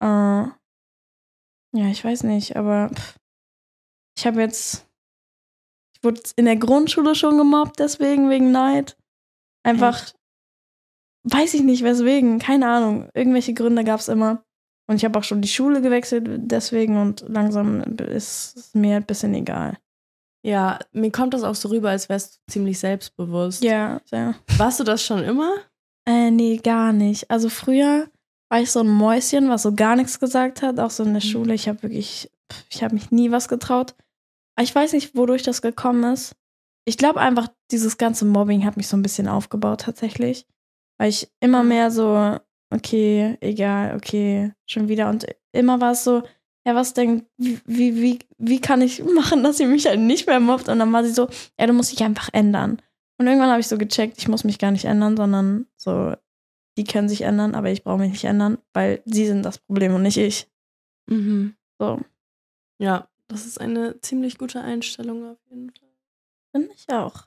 Äh, ja, ich weiß nicht, aber pff, ich habe jetzt, ich wurde in der Grundschule schon gemobbt, deswegen, wegen Neid. Einfach, Echt? weiß ich nicht weswegen, keine Ahnung. Irgendwelche Gründe gab es immer. Und ich habe auch schon die Schule gewechselt deswegen und langsam ist es mir ein bisschen egal. Ja, mir kommt das auch so rüber, als wärst du ziemlich selbstbewusst. Ja, sehr. Warst du das schon immer? Äh, nee, gar nicht. Also früher war ich so ein Mäuschen, was so gar nichts gesagt hat, auch so in der Mhm. Schule. Ich habe wirklich, ich habe mich nie was getraut. Ich weiß nicht, wodurch das gekommen ist. Ich glaube einfach, dieses ganze Mobbing hat mich so ein bisschen aufgebaut tatsächlich. Weil ich immer mehr so, okay, egal, okay, schon wieder. Und immer war es so, ja, was denn, wie, wie, wie, wie kann ich machen, dass sie mich halt nicht mehr mobbt? Und dann war sie so, ja, du musst dich einfach ändern. Und irgendwann habe ich so gecheckt, ich muss mich gar nicht ändern, sondern so, die können sich ändern, aber ich brauche mich nicht ändern, weil sie sind das Problem und nicht ich. Mhm. So, Ja, das ist eine ziemlich gute Einstellung auf jeden Fall. Finde ich auch.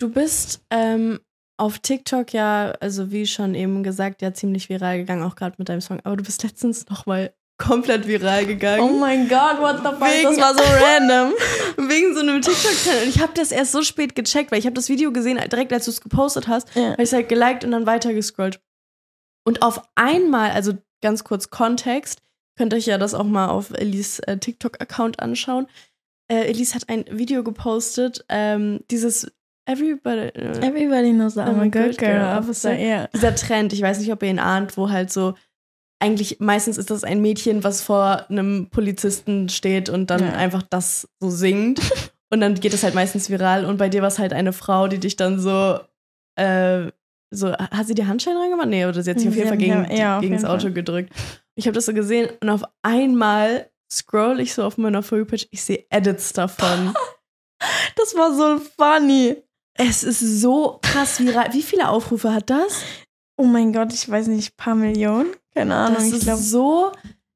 Du bist ähm, auf TikTok ja, also wie schon eben gesagt, ja ziemlich viral gegangen, auch gerade mit deinem Song. Aber du bist letztens nochmal komplett viral gegangen. Oh mein Gott, what the fuck, Wegen- das war so random. Wegen so einem TikTok-Channel. Und ich habe das erst so spät gecheckt, weil ich habe das Video gesehen, direkt als du es gepostet hast, Ja. habe ich es halt geliked und dann weitergescrollt. Und auf einmal, also ganz kurz Kontext, könnt euch ja das auch mal auf Elise äh, TikTok-Account anschauen. Äh, Elise hat ein Video gepostet, ähm, dieses Everybody, äh, Everybody knows that I'm a good girl officer. officer, yeah. dieser Trend, ich weiß nicht, ob ihr ihn ahnt, wo halt so, eigentlich meistens ist das ein Mädchen, was vor einem Polizisten steht und dann Ja. einfach das so singt. und dann geht es halt meistens viral. Und bei dir war es halt eine Frau, die dich dann so, äh, so, hat sie die Handschellen reingemacht? Nee, oder sie hat sich auf Sie jeden Fall gegen, ja, auf gegen das Auto Fall. gedrückt. Ich habe das so gesehen und auf einmal scroll ich so auf meiner For You-Page, ich sehe Edits davon. Das war so funny. es ist so krass viral. Wie viele Aufrufe hat das? Oh mein Gott, ich weiß nicht, paar Millionen? Keine Ahnung, Das ich ist so.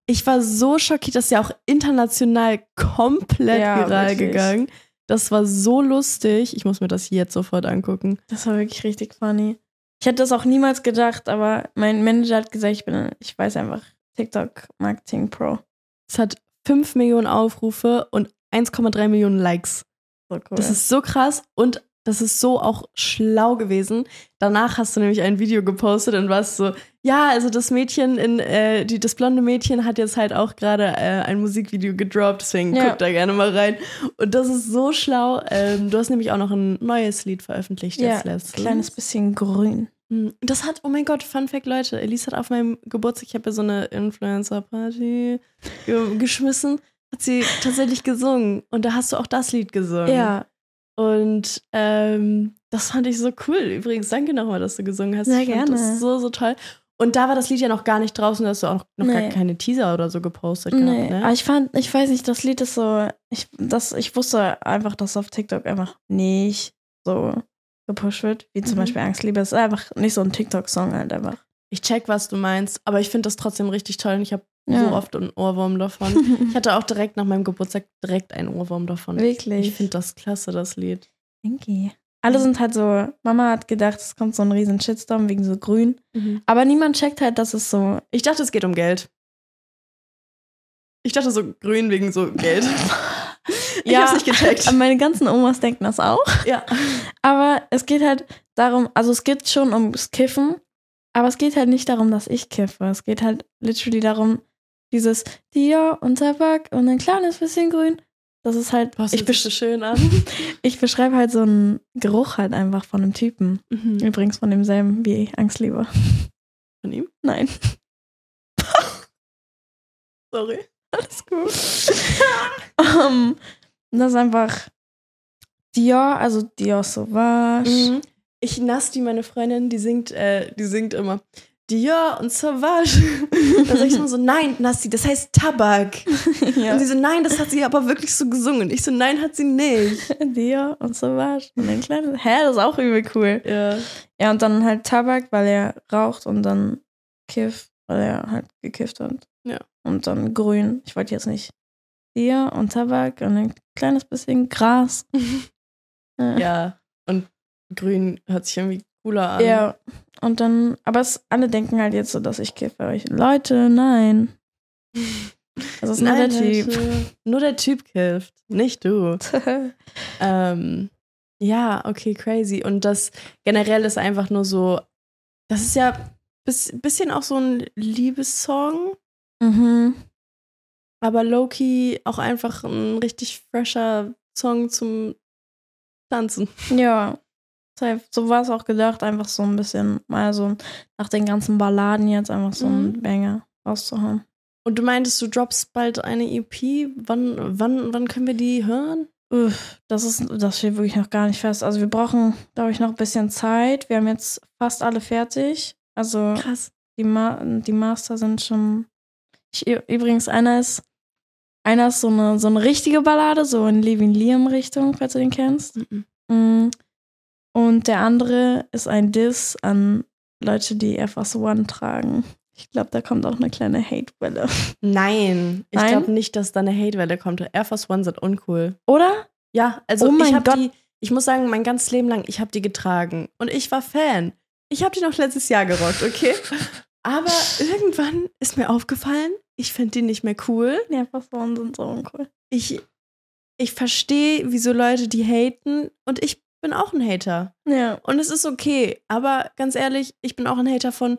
Ich war so schockiert, dass ja auch international komplett Ja, viral wirklich. gegangen. Das war so lustig. Ich muss mir das jetzt sofort angucken. Das war wirklich richtig funny. Ich hätte das auch niemals gedacht, aber mein Manager hat gesagt, ich bin, ich weiß einfach, TikTok Marketing Pro. Es hat 5 Millionen Aufrufe und 1,3 Millionen Likes. So cool. Das ist so krass und das ist so auch schlau gewesen. Danach hast du nämlich ein Video gepostet und warst so, ja, also das Mädchen in, äh, die, das blonde Mädchen hat jetzt halt auch gerade äh, ein Musikvideo gedroppt, deswegen Ja. guck da gerne mal rein. Und das ist so schlau. Ähm, du hast nämlich auch noch ein neues Lied veröffentlicht ja, jetzt letztens. kleines bisschen grün. Hm, Das hat, oh mein Gott, Fun Fact, Leute. Elise hat auf meinem Geburtstag, ich habe ja so eine Influencer-Party ge- geschmissen, hat sie tatsächlich gesungen. Und da hast du auch das Lied gesungen. Ja, Und ähm, das fand ich so cool. Übrigens, danke nochmal, dass du gesungen hast. Sehr ich gerne. Das so, so toll. Und da war das Lied ja noch gar nicht draußen, da hast du auch noch gar Nee. keine Teaser oder so gepostet nee. gehabt, Aber ne? ich fand, ich weiß nicht, das Lied ist so, ich, das, ich wusste einfach, dass auf TikTok einfach nicht so gepusht wird, wie zum Mhm. Beispiel Angstliebe. Es ist einfach nicht so ein TikTok-Song halt einfach. Ich check, was du meinst, aber ich finde das trotzdem richtig toll und ich habe Ja. so oft einen Ohrwurm davon. Ich hatte auch direkt nach meinem Geburtstag direkt einen Ohrwurm davon. Wirklich. Ich finde das klasse, das Lied. Denke. Alle sind halt so, Mama hat gedacht, es kommt so ein riesen Shitstorm wegen so grün. Mhm. Aber niemand checkt halt, dass es so. Ich dachte, es geht um Geld. Ich dachte so grün wegen so Geld. ich Ja. hab's nicht gecheckt. Meine ganzen Omas denken das auch. ja. Aber es geht halt darum, also es geht schon ums Kiffen, aber es geht halt nicht darum, dass ich kiffe. Es geht halt literally darum, dieses Dior und Tabak und ein kleines bisschen grün. Das ist halt, Was ich, ich so schön an. ich beschreibe halt so einen Geruch halt einfach von einem Typen. Mhm. Übrigens von demselben wie Angstliebe. Von ihm? Nein. Sorry. Alles gut. um, das ist einfach Dior, also Dior Sauvage. Mhm. Ich Nasti, meine Freundin, die singt, äh, die singt immer Dior und Sauvage. Dann sag ich immer so, nein, Nassi, das heißt Tabak. ja. Und sie so, nein, das hat sie aber wirklich so gesungen. Ich so, nein, hat sie nicht. Dir und was. Und ein kleines, hä, das ist auch übel cool. Ja. Ja, und dann halt Tabak, weil er raucht und dann Kiff, weil er halt gekifft hat. Ja. Und dann grün. Ich wollte jetzt nicht Dir und Tabak und ein kleines bisschen Gras. Ja. Ja. Und grün hört sich irgendwie cooler an. Ja. Und dann, aber es, alle denken halt jetzt so, dass ich kiffe. Ich, Leute, nein. Das ist nur Nein, der Typ. Leute, Nur der Typ kifft, nicht du. Ähm, ja, okay, crazy. Und das generell ist einfach nur so, das ist ja bis, bisschen auch so ein Liebessong, mhm. aber Loki auch einfach ein richtig fresher Song zum Tanzen. Ja. So war es auch gedacht, einfach so ein bisschen, mal so nach den ganzen Balladen jetzt einfach so Mhm. ein Banger rauszuhauen. Und du meintest, du droppst bald eine EP. Wann, wann, wann können wir die hören? Das ist, das steht wirklich noch gar nicht fest. Also wir brauchen, glaube ich, noch ein bisschen Zeit. Wir haben jetzt fast alle fertig. Also Krass. die, Ma die Master sind schon. Ich, übrigens, einer ist, einer ist so eine, so eine richtige Ballade, so in Levin Liam Richtung, falls du den kennst. Mhm. Und der andere ist ein Diss an Leute, die Air Force One tragen. Ich glaube, da kommt auch eine kleine Hate-Welle. Nein, ich glaube nicht, dass da eine Hate-Welle kommt. Air Force One sind uncool. Oder? Ja, also Oh ich habe die, ich muss sagen, mein ganzes Leben lang, ich habe die getragen und ich war Fan. Ich habe die noch letztes Jahr gerockt, okay? Aber irgendwann ist mir aufgefallen, ich finde die nicht mehr cool. Force One sind so uncool. Ich, ich verstehe, wieso Leute die haten und ich bin auch ein Hater. Ja. Und es ist okay, aber ganz ehrlich, ich bin auch ein Hater von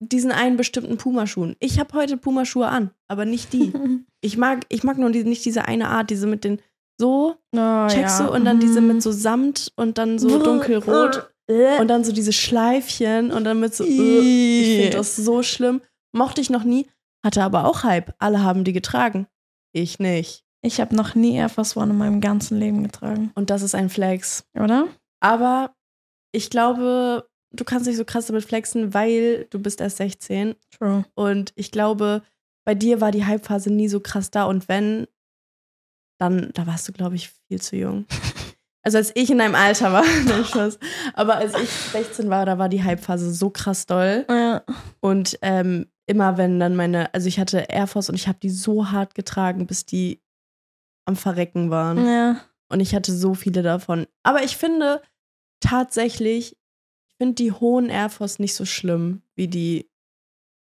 diesen einen bestimmten Pumaschuhen. Ich habe heute Pumaschuhe an, aber nicht die. Ich mag, ich mag nur die, nicht diese eine Art, diese mit den so, Oh, checkst ja. du, und dann diese Mhm. mit so Samt und dann so dunkelrot und dann so diese Schleifchen und dann mit so, äh, ich finde das so schlimm. Mochte ich noch nie, hatte aber auch Hype. Alle haben die getragen. Ich nicht. Ich habe noch nie Air Force One in meinem ganzen Leben getragen. Und das ist ein Flex. Oder? Aber ich glaube, du kannst nicht so krass damit flexen, weil du bist erst 16. True. Und ich glaube, bei dir war die Hypephase nie so krass da. Und wenn, dann, da warst du, glaube ich, viel zu jung. Also als ich in deinem Alter war, nein, aber als ich 16 war, da war die Hypephase so krass doll. Ja. Und ähm, immer wenn dann meine, also ich hatte Air Force und ich habe die so hart getragen, bis die am Verrecken waren. ja. Und ich hatte so viele davon. Aber ich finde tatsächlich, ich finde die hohen Air Force nicht so schlimm wie die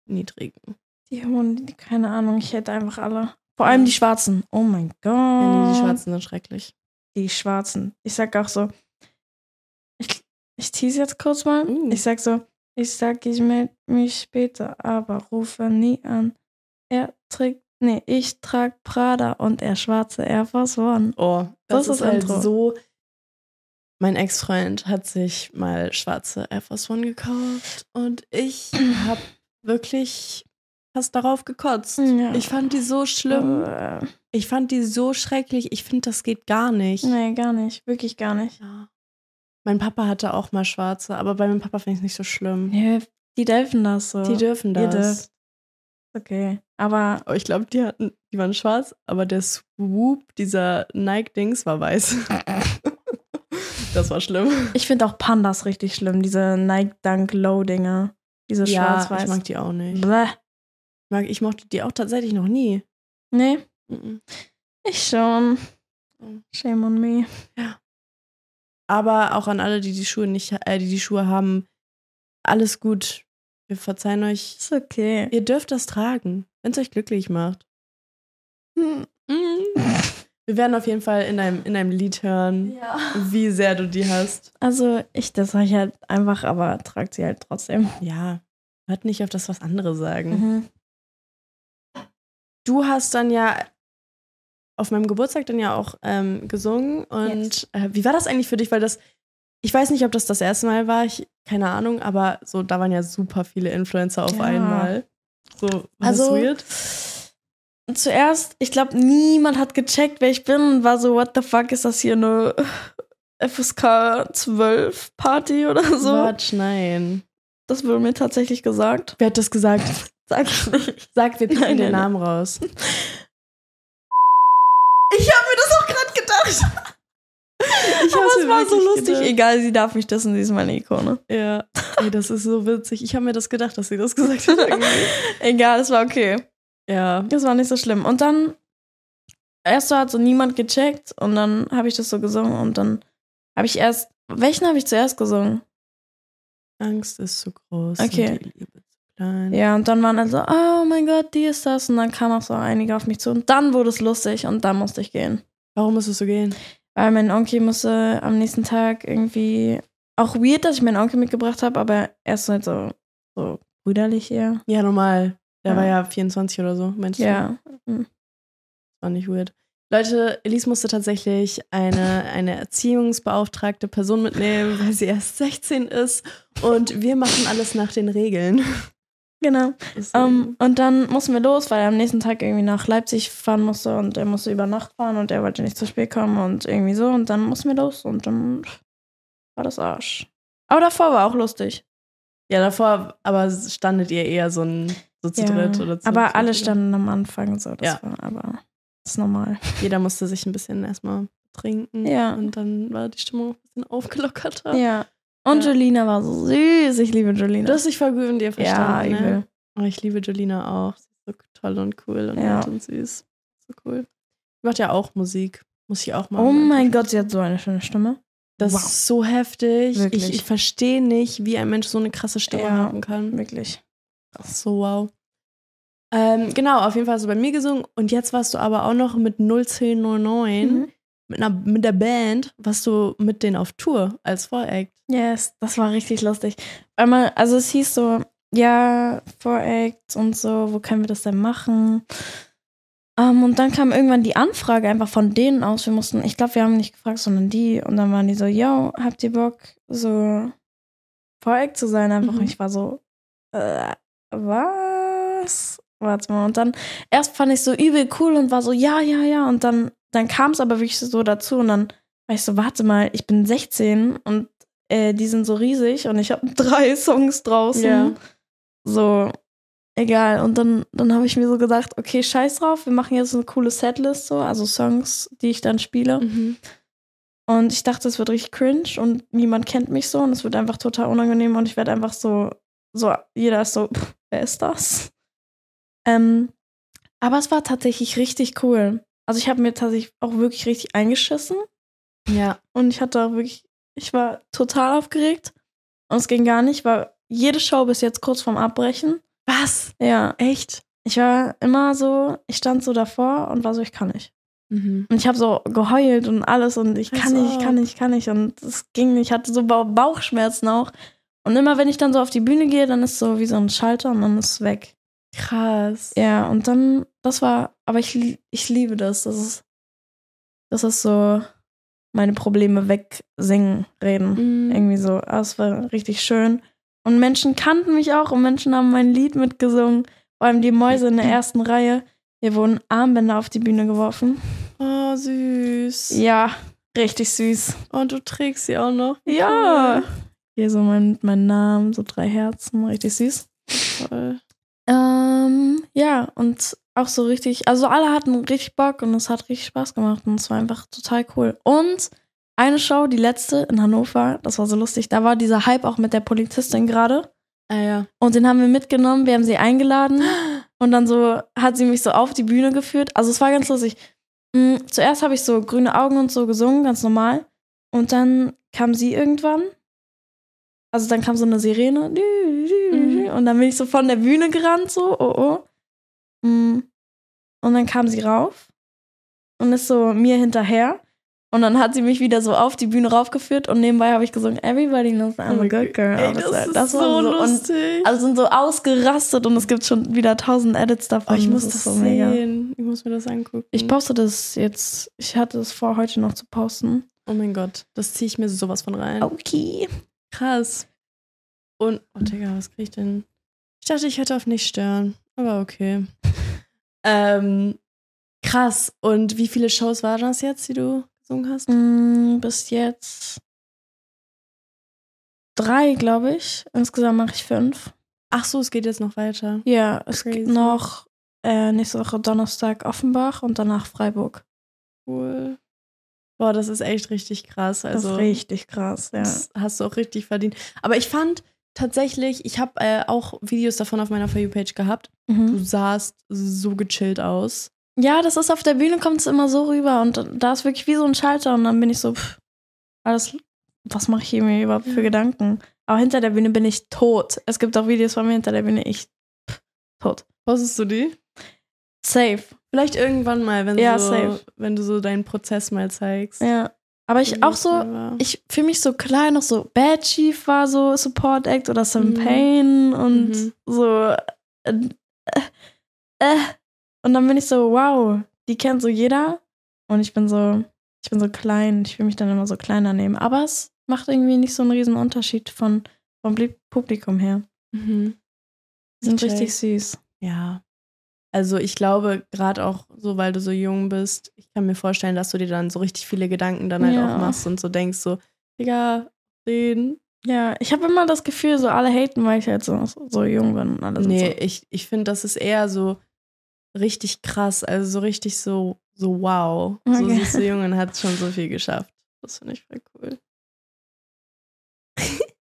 niedrigen. Die hohen, die, keine Ahnung, ich hätte einfach alle. Vor allem die schwarzen. Oh mein Gott. Ja, nee, die schwarzen sind schrecklich. Die schwarzen. Ich sag auch so. Ich, ich tease jetzt kurz mal. Uh. Ich sag so, ich sag, ich melde mich später, aber rufe nie an. Er trägt, nee, ich trag Prada und er schwarze Air Force One. Oh, das, Das ist ist halt Intro. so. Mein Ex-Freund hat sich mal schwarze Air Force One gekauft und ich habe wirklich fast darauf gekotzt. Ja. Ich fand die so schlimm. Äh, Ich fand die so schrecklich. Ich finde, das geht gar nicht. nee, gar nicht. Wirklich gar nicht. Ja. Mein Papa hatte auch mal schwarze, aber bei meinem Papa finde ich es nicht so schlimm. Ja, die dürfen das so. Die dürfen das. Okay. Aber Aber ich glaube, die hatten, die waren schwarz, aber der Swoop dieser Nike-Dings war weiß. das war schlimm. ich finde auch Pandas richtig schlimm. Diese Nike Dunk Low Dinger. Diese Ja, schwarz-weiß. ich mag die auch nicht. Bäh. Ich, mag, ich mochte die auch tatsächlich noch nie. Nee, Mhm. ich schon. Oh. Shame on me. Aber auch an alle, die die Schuhe nicht, äh, die die Schuhe haben, alles gut. Wir verzeihen euch. Ist okay. Ihr dürft das tragen, wenn es euch glücklich macht. Hm. Wir werden auf jeden Fall in deinem, in deinem Lied hören, Ja. wie sehr du die hast. Also, ich, das sage ich halt einfach, aber tragt sie halt trotzdem. Ja, hört nicht auf das, was andere sagen. Mhm. Du hast dann ja auf meinem Geburtstag dann ja auch ähm, gesungen. Und äh, wie war das eigentlich für dich? Weil das, ich weiß nicht, ob das das erste Mal war, ich, keine Ahnung, aber so, da waren ja super viele Influencer auf Ja. einmal. So, war Also, das weird? Zuerst, ich glaube, niemand hat gecheckt, wer ich bin und war so, what the fuck, ist das hier eine FSK 12 Party oder so? Quatsch, nein. Das wurde mir tatsächlich gesagt. Wer hat das gesagt? Sag ich nicht. Sag, wir picken Nein, den Namen raus. Ich habe mir das auch gerade gedacht. Ich Aber es war so lustig. gedacht. Egal, sie darf mich dissen, sie ist meine Ikone. Ja. Ey, das ist so witzig. Ich habe mir das gedacht, dass sie das gesagt hat. Egal, es war okay. ja. Das war nicht so schlimm. Und dann, erst so hat so niemand gecheckt und dann habe ich das so gesungen und dann habe ich erst, welchen habe ich zuerst gesungen? Angst ist zu groß. Okay. Klein. Ja, und dann waren dann so, oh mein Gott, die ist das. Und dann kamen auch so einige auf mich zu. Und dann wurde es lustig und dann musste ich gehen. Warum musstest du gehen? Weil mein Onkel musste am nächsten Tag irgendwie, auch weird, dass ich meinen Onkel mitgebracht habe, aber er ist halt so, so brüderlich eher. Ja, normal. Der Ja. war ja 24 oder so, meinst du? Ja. War nicht weird. Leute, Elise musste tatsächlich eine, eine erziehungsbeauftragte Person mitnehmen, weil sie erst 16 ist. Und wir machen alles nach den Regeln. Genau. Deswegen- Ähm, und dann mussten wir los, weil er am nächsten Tag irgendwie nach Leipzig fahren musste und er musste über Nacht fahren und er wollte nicht zu spät kommen und irgendwie so. Und dann mussten wir los und dann war das Arsch. Aber davor war auch lustig. ja, davor aber standet ihr eher so, ein, so zu dritt oder zu aber alle standen am Anfang so. Das Ja. war aber das ist normal. Jeder musste sich ein bisschen erstmal trinken. Ja. Und dann war die Stimmung ein bisschen aufgelockerter. Ja. Und Ja. Julina war so süß. Ich liebe Julina. Du hast dich voll gut ihr ja, verstanden. ne? übel. Oh, ich liebe Jolina auch. Sie ist so toll und cool und Ja. nett und süß. So cool. Sie macht ja auch Musik. Muss ich auch mal. Oh mein Gott, sie hat so eine schöne Stimme. Das Wow. ist so heftig. Wirklich. Ich, ich verstehe nicht, wie ein Mensch so eine krasse Stimme Ja. haben kann. Wirklich. Das ist so wow. Ähm, genau, auf jeden Fall hast du bei mir gesungen. Und jetzt warst du aber auch noch mit 01009, Mhm. Mit, einer, mit der Band, warst du mit denen auf Tour als Voract. Yes, das war richtig lustig. Einmal, also es hieß so, ja, Voract und so, wo können wir das denn machen? Ähm, und dann kam irgendwann die Anfrage einfach von denen aus. Wir mussten, ich glaube, wir haben nicht gefragt, sondern die. Und dann waren die so, yo, habt ihr Bock, so Voract zu sein? Einfach. Mhm. Und ich war so, äh, was? Warte mal. Und dann, erst fand ich so übel cool und war so, ja, ja, ja. Und dann, dann kam es aber wirklich so dazu. Und dann war ich so, warte mal, ich bin 16 und äh, die sind so riesig und ich habe drei Songs draußen. Ja. So, egal. Und dann, dann habe ich mir so gedacht, okay, scheiß drauf, wir machen jetzt eine coole Setlist, so, also Songs, die ich dann spiele. Mhm. Und ich dachte, es wird richtig cringe und niemand kennt mich so und es wird einfach total unangenehm und ich werde einfach so, so, jeder ist so, pff, wer ist das? Ähm, aber es war tatsächlich richtig cool. Also ich habe mir tatsächlich auch wirklich richtig eingeschissen Ja. und ich hatte auch wirklich, ich war total aufgeregt und es ging gar nicht, weil jede Show bis jetzt kurz vorm Abbrechen. Was? Ja, Echt? ich war immer so, ich stand so davor und war so, ich kann nicht. Mhm. Und ich habe so geheult und alles und ich kann Als nicht, ich kann nicht, ich kann nicht. Und es ging nicht, ich hatte so Bauch- Bauchschmerzen auch. Und immer wenn ich dann so auf die Bühne gehe, dann ist so wie so ein Schalter und dann ist es weg. Krass. Ja, und dann, das war, aber ich, ich liebe das. Das ist, das ist so meine Probleme wegsingen, reden. Mhm. Irgendwie so. Ah, Es war richtig schön. Und Menschen kannten mich auch und Menschen haben mein Lied mitgesungen. Vor allem die Mäuse in der ersten Reihe. Hier wurden Armbänder auf die Bühne geworfen. Oh, süß. Ja, richtig süß. Und du trägst sie auch noch. Ja. Hier so mein, mein Name, so drei Herzen, richtig süß. Toll. Ähm, ja, und auch so richtig, also alle hatten richtig Bock und es hat richtig Spaß gemacht und es war einfach total cool. Und eine Show, die letzte in Hannover, das war so lustig, da war dieser Hype auch mit der Polizistin gerade Ah ja. und den haben wir mitgenommen, wir haben sie eingeladen und dann so hat sie mich so auf die Bühne geführt. Also es war ganz lustig. Mm, Zuerst habe ich so grüne Augen und so gesungen, ganz normal. Und dann kam sie irgendwann. Also dann kam so eine Sirene. Mhm. Und dann bin ich so von der Bühne gerannt, so, oh oh. Mm. Und dann kam sie rauf und ist so mir hinterher. Und dann hat sie mich wieder so auf die Bühne raufgeführt und nebenbei habe ich gesungen, Everybody knows I'm a good girl. Ey, das, es- ist das so, so. Und lustig. alle sind so ausgerastet und es gibt schon wieder tausend Edits davon. oh, ich muss ist das so mega. sehen. Ich muss mir das angucken. Ich poste das jetzt. Ich hatte es vor, heute noch zu posten. oh mein Gott, das ziehe ich mir sowas von rein. Okay. Krass. Und, oh Digga, was krieg ich denn? Ich dachte, ich hätte auf nicht stören. Aber okay. ähm, krass. Und wie viele Shows waren das jetzt, die du gesungen hast? Mm, bis jetzt drei, glaube ich. Insgesamt mache ich fünf. Ach so, es geht jetzt noch weiter. Ja, es Crazy. noch äh, nächste Woche Donnerstag Offenbach und danach Freiburg. Cool. Boah, das ist echt richtig krass. Das Also, ist richtig krass, ja. Das hast du auch richtig verdient. Aber ich fand tatsächlich, ich habe äh, auch Videos davon auf meiner For You-Page gehabt. Du Mhm. sahst so gechillt aus. Ja, das ist auf der Bühne kommt es immer so rüber und da ist wirklich wie so ein Schalter und dann bin ich so, pff, alles, was mache ich hier mir überhaupt für. Gedanken? Aber hinter der Bühne bin ich tot. Es gibt auch Videos von mir hinter der Bühne, ich pff, tot. Postest du die? Safe. Vielleicht irgendwann mal, wenn, Ja, so, safe. wenn du so deinen Prozess mal zeigst. Ja. Aber ich auch so, war. ich fühle mich so klein, noch so Bad Chief war so Support Act oder Sam Mhm. Payne und Mhm. so äh, äh, äh. und dann bin ich so, wow, die kennt so jeder und ich bin so, ich bin so klein, ich will mich dann immer so kleiner nehmen. Aber es macht irgendwie nicht so einen riesen Unterschied von, vom Bli- Publikum her. Mhm. Sind Ich richtig süß. Ja. Also ich glaube, gerade auch so, weil du so jung bist, ich kann mir vorstellen, dass du dir dann so richtig viele Gedanken dann halt Ja. auch machst und so denkst so, Digga, den. Ja, ich habe immer das Gefühl, so alle haten, weil ich halt so, so jung bin und alle sind Nee, so. ich, ich finde, das ist eher so richtig krass, also so richtig so, so wow. So Okay. sie ist so jung und hat schon so viel geschafft. Das finde ich voll cool.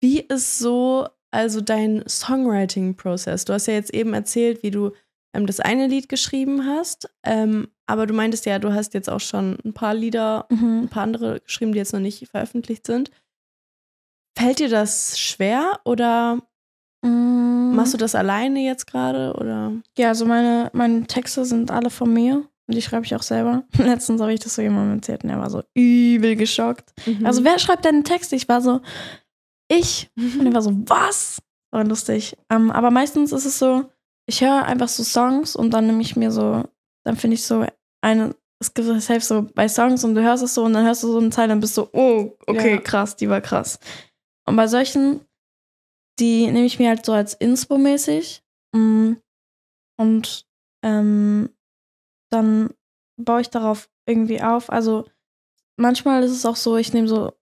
Wie ist so, also dein Songwriting-Prozess? Du hast ja jetzt eben erzählt, wie du ähm, das eine Lied geschrieben hast, ähm, aber du meintest ja, du hast jetzt auch schon ein paar Lieder, Mhm. ein paar andere geschrieben, die jetzt noch nicht veröffentlicht sind. Fällt dir das schwer oder Mm. machst du das alleine jetzt gerade oder? Ja, also meine, meine Texte sind alle von mir und die schreibe ich auch selber. Letztens habe ich das so jemandem erzählt und er war so übel geschockt. Mhm. Also wer schreibt deine Texte? Ich war so, ich. Und er war so, was? War lustig. Ähm, aber meistens ist es so, ich höre einfach so Songs und dann nehme ich mir so, dann finde ich so eine, es gibt safe so bei Songs und du hörst es so und dann hörst du so eine Zeile und bist so, oh, okay, Ja. krass, die war krass. Und bei solchen, die nehme ich mir halt so als Inspo-mäßig. Mm, Und ähm, dann baue ich darauf irgendwie auf. Also manchmal ist es auch so, ich nehme so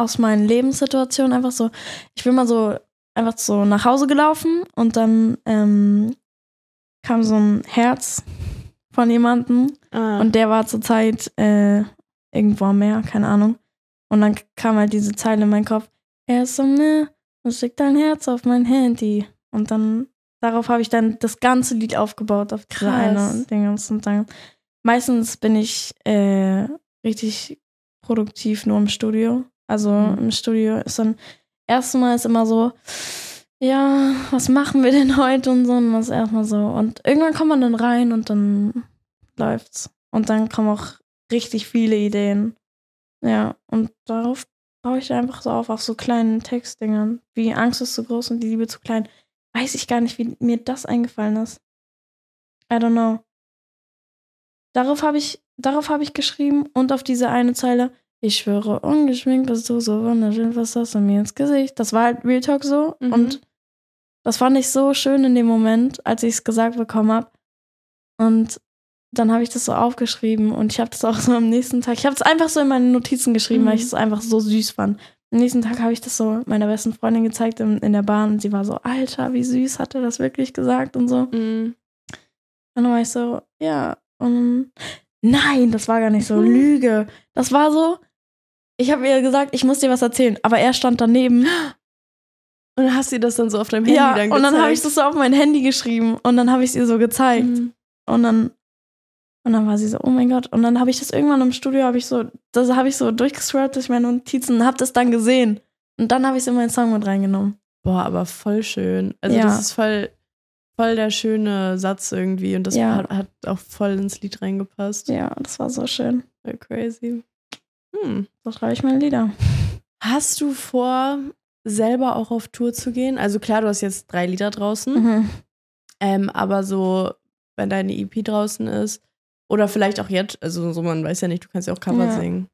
aus meinen Lebenssituationen einfach so, ich bin mal so einfach so nach Hause gelaufen und dann ähm, kam so ein Herz von jemandem ah, und der war zurzeit äh, irgendwo am Meer, keine Ahnung. Und dann kam halt diese Zeile in meinen Kopf. Er ist am Meer und schickt dein Herz auf mein Handy. Und dann, darauf habe ich dann das ganze Lied aufgebaut, auf diese eine. Und dann, meistens bin ich äh, richtig produktiv nur im Studio. Also Mhm. im Studio ist dann, erstmal ist immer so, ja, was machen wir denn heute und so. Und ist erstmal so. Und irgendwann kommt man dann rein und dann läuft's. Und dann kommen auch richtig viele Ideen. Ja, und darauf baue ich einfach so auf, auf so kleinen Textdingern. Wie Angst ist zu groß und die Liebe zu klein. Weiß ich gar nicht, wie mir das eingefallen ist. I don't know. Darauf habe ich, darauf habe ich geschrieben und auf diese eine Zeile, ich schwöre, ungeschminkt bist du so wunderschön, was hast du mir ins Gesicht? Das war halt Real Talk so. Mhm. Und das fand ich so schön in dem Moment, als ich es gesagt bekommen habe. Und dann habe ich das so aufgeschrieben und ich habe das auch so am nächsten Tag, ich habe es einfach so in meine Notizen geschrieben, weil Mhm. ich es einfach so süß fand. Am nächsten Tag habe ich das so meiner besten Freundin gezeigt in, in der Bahn und sie war so, Alter, wie süß hat er das wirklich gesagt und so. mm, Und dann war ich so, ja. Und nein, das war gar nicht so. Mhm. Lüge. Das war so, ich habe ihr gesagt, ich muss dir was erzählen, aber er stand daneben. Und dann hast du das dann so auf deinem Handy ja, dann und dann habe ich gezeigt? das so auf mein Handy geschrieben und dann habe ich es ihr so gezeigt. Mhm. Und dann und dann war sie so, oh mein Gott. Und dann habe ich das irgendwann im Studio, habe ich so, das habe ich so durchgescrollt durch meine Notizen und habe das dann gesehen. Und dann habe ich es in meinen Song mit reingenommen. Boah, aber voll schön. Also Ja. das ist voll, voll der schöne Satz irgendwie und das Ja. hat, hat auch voll ins Lied reingepasst. Ja, das war so schön. Voll crazy. Hm. So schreibe ich meine Lieder. Hast du vor, selber auch auf Tour zu gehen? Also klar, du hast jetzt drei Lieder draußen, Mhm. ähm, aber so, wenn deine EP draußen ist, oder vielleicht auch jetzt, also so man weiß ja nicht, du kannst ja auch Cover Ja. singen.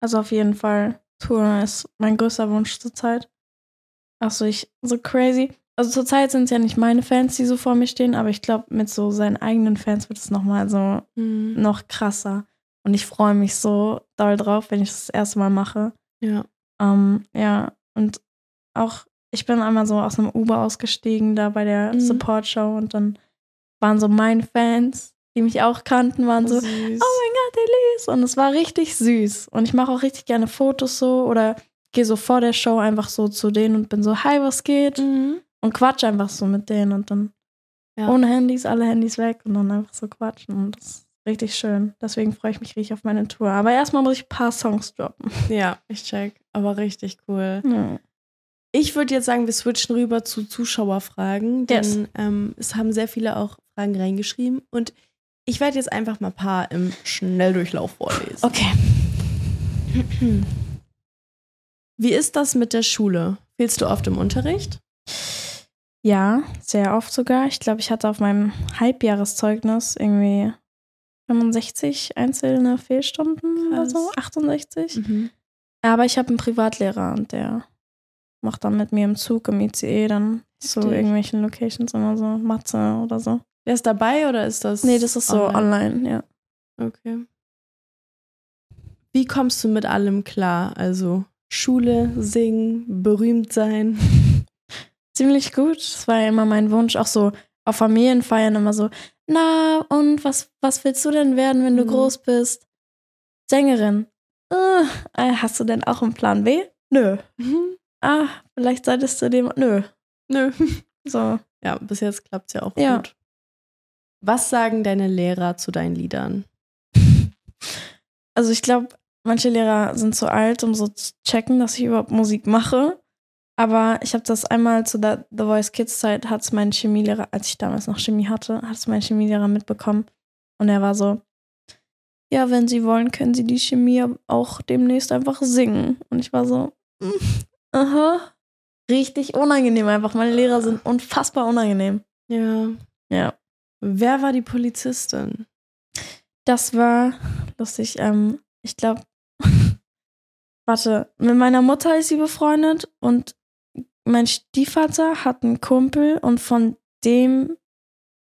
Also auf jeden Fall. Tour ist mein größter Wunsch zurzeit. Achso, ich, so crazy. Also zurzeit sind es ja nicht meine Fans, die so vor mir stehen, aber ich glaube, mit so seinen eigenen Fans wird es nochmal so Mhm. noch krasser. Und ich freue mich so doll drauf, wenn ich das, das erste Mal mache. Ja. Ähm, ja, und auch ich bin einmal so aus einem Uber ausgestiegen, da bei der Mhm. Support-Show und dann waren so meine Fans, die mich auch kannten, waren so, süß. oh mein Gott, Elise. Und es war richtig süß. Und ich mache auch richtig gerne Fotos so oder gehe so vor der Show einfach so zu denen und bin so, hi, was geht? Mhm. Und quatsch einfach so mit denen und dann Ja. ohne Handys, alle Handys weg und dann einfach so quatschen. Und das richtig schön. Deswegen freue ich mich richtig auf meine Tour. Aber erstmal muss ich ein paar Songs droppen. Ja, ich check. Aber richtig cool. Ja. Ich würde jetzt sagen, wir switchen rüber zu Zuschauerfragen, denn Yes. ähm, es haben sehr viele auch Fragen reingeschrieben und ich werde jetzt einfach mal ein paar im Schnelldurchlauf vorlesen. Okay. Wie ist das mit der Schule? Fehlst du oft im Unterricht? Ja, sehr oft sogar. Ich glaube, ich hatte auf meinem Halbjahreszeugnis irgendwie 65 einzelne Fehlstunden oder Krass. so, 68. Mhm. Aber ich habe einen Privatlehrer und der macht dann mit mir im Zug, im ICE dann zu Heftig. irgendwelchen Locations immer so Mathe oder so. Der ist dabei oder ist das? Nee, das ist so online? online, ja. Okay. Wie kommst du mit allem klar? Also Schule, singen, berühmt sein. Ziemlich gut. Das war ja immer mein Wunsch, auch so auf Familienfeiern immer so, na, und was, was willst du denn werden, wenn du Mhm. groß bist? Sängerin. Äh, hast du denn auch einen Plan B? Nö. Ah, vielleicht solltest du dem. Nö. Nö. So. Ja, bis jetzt klappt es ja auch Ja. gut. Was sagen deine Lehrer zu deinen Liedern? Also ich glaube, manche Lehrer sind zu alt, um so zu checken, dass ich überhaupt Musik mache. Aber ich habe das einmal zu der The Voice Kids Zeit, hat es mein Chemielehrer, als ich damals noch Chemie hatte, hat es mein Chemielehrer mitbekommen. Und er war so, ja, wenn Sie wollen, können Sie die Chemie auch demnächst einfach singen. Und ich war so, mm, aha. Richtig unangenehm einfach. Meine Lehrer sind unfassbar unangenehm. Ja. Ja. Wer war die Polizistin? Das war lustig. Ähm, ich glaube, warte, mit meiner Mutter ist sie befreundet und mein Stiefvater hat einen Kumpel und von dem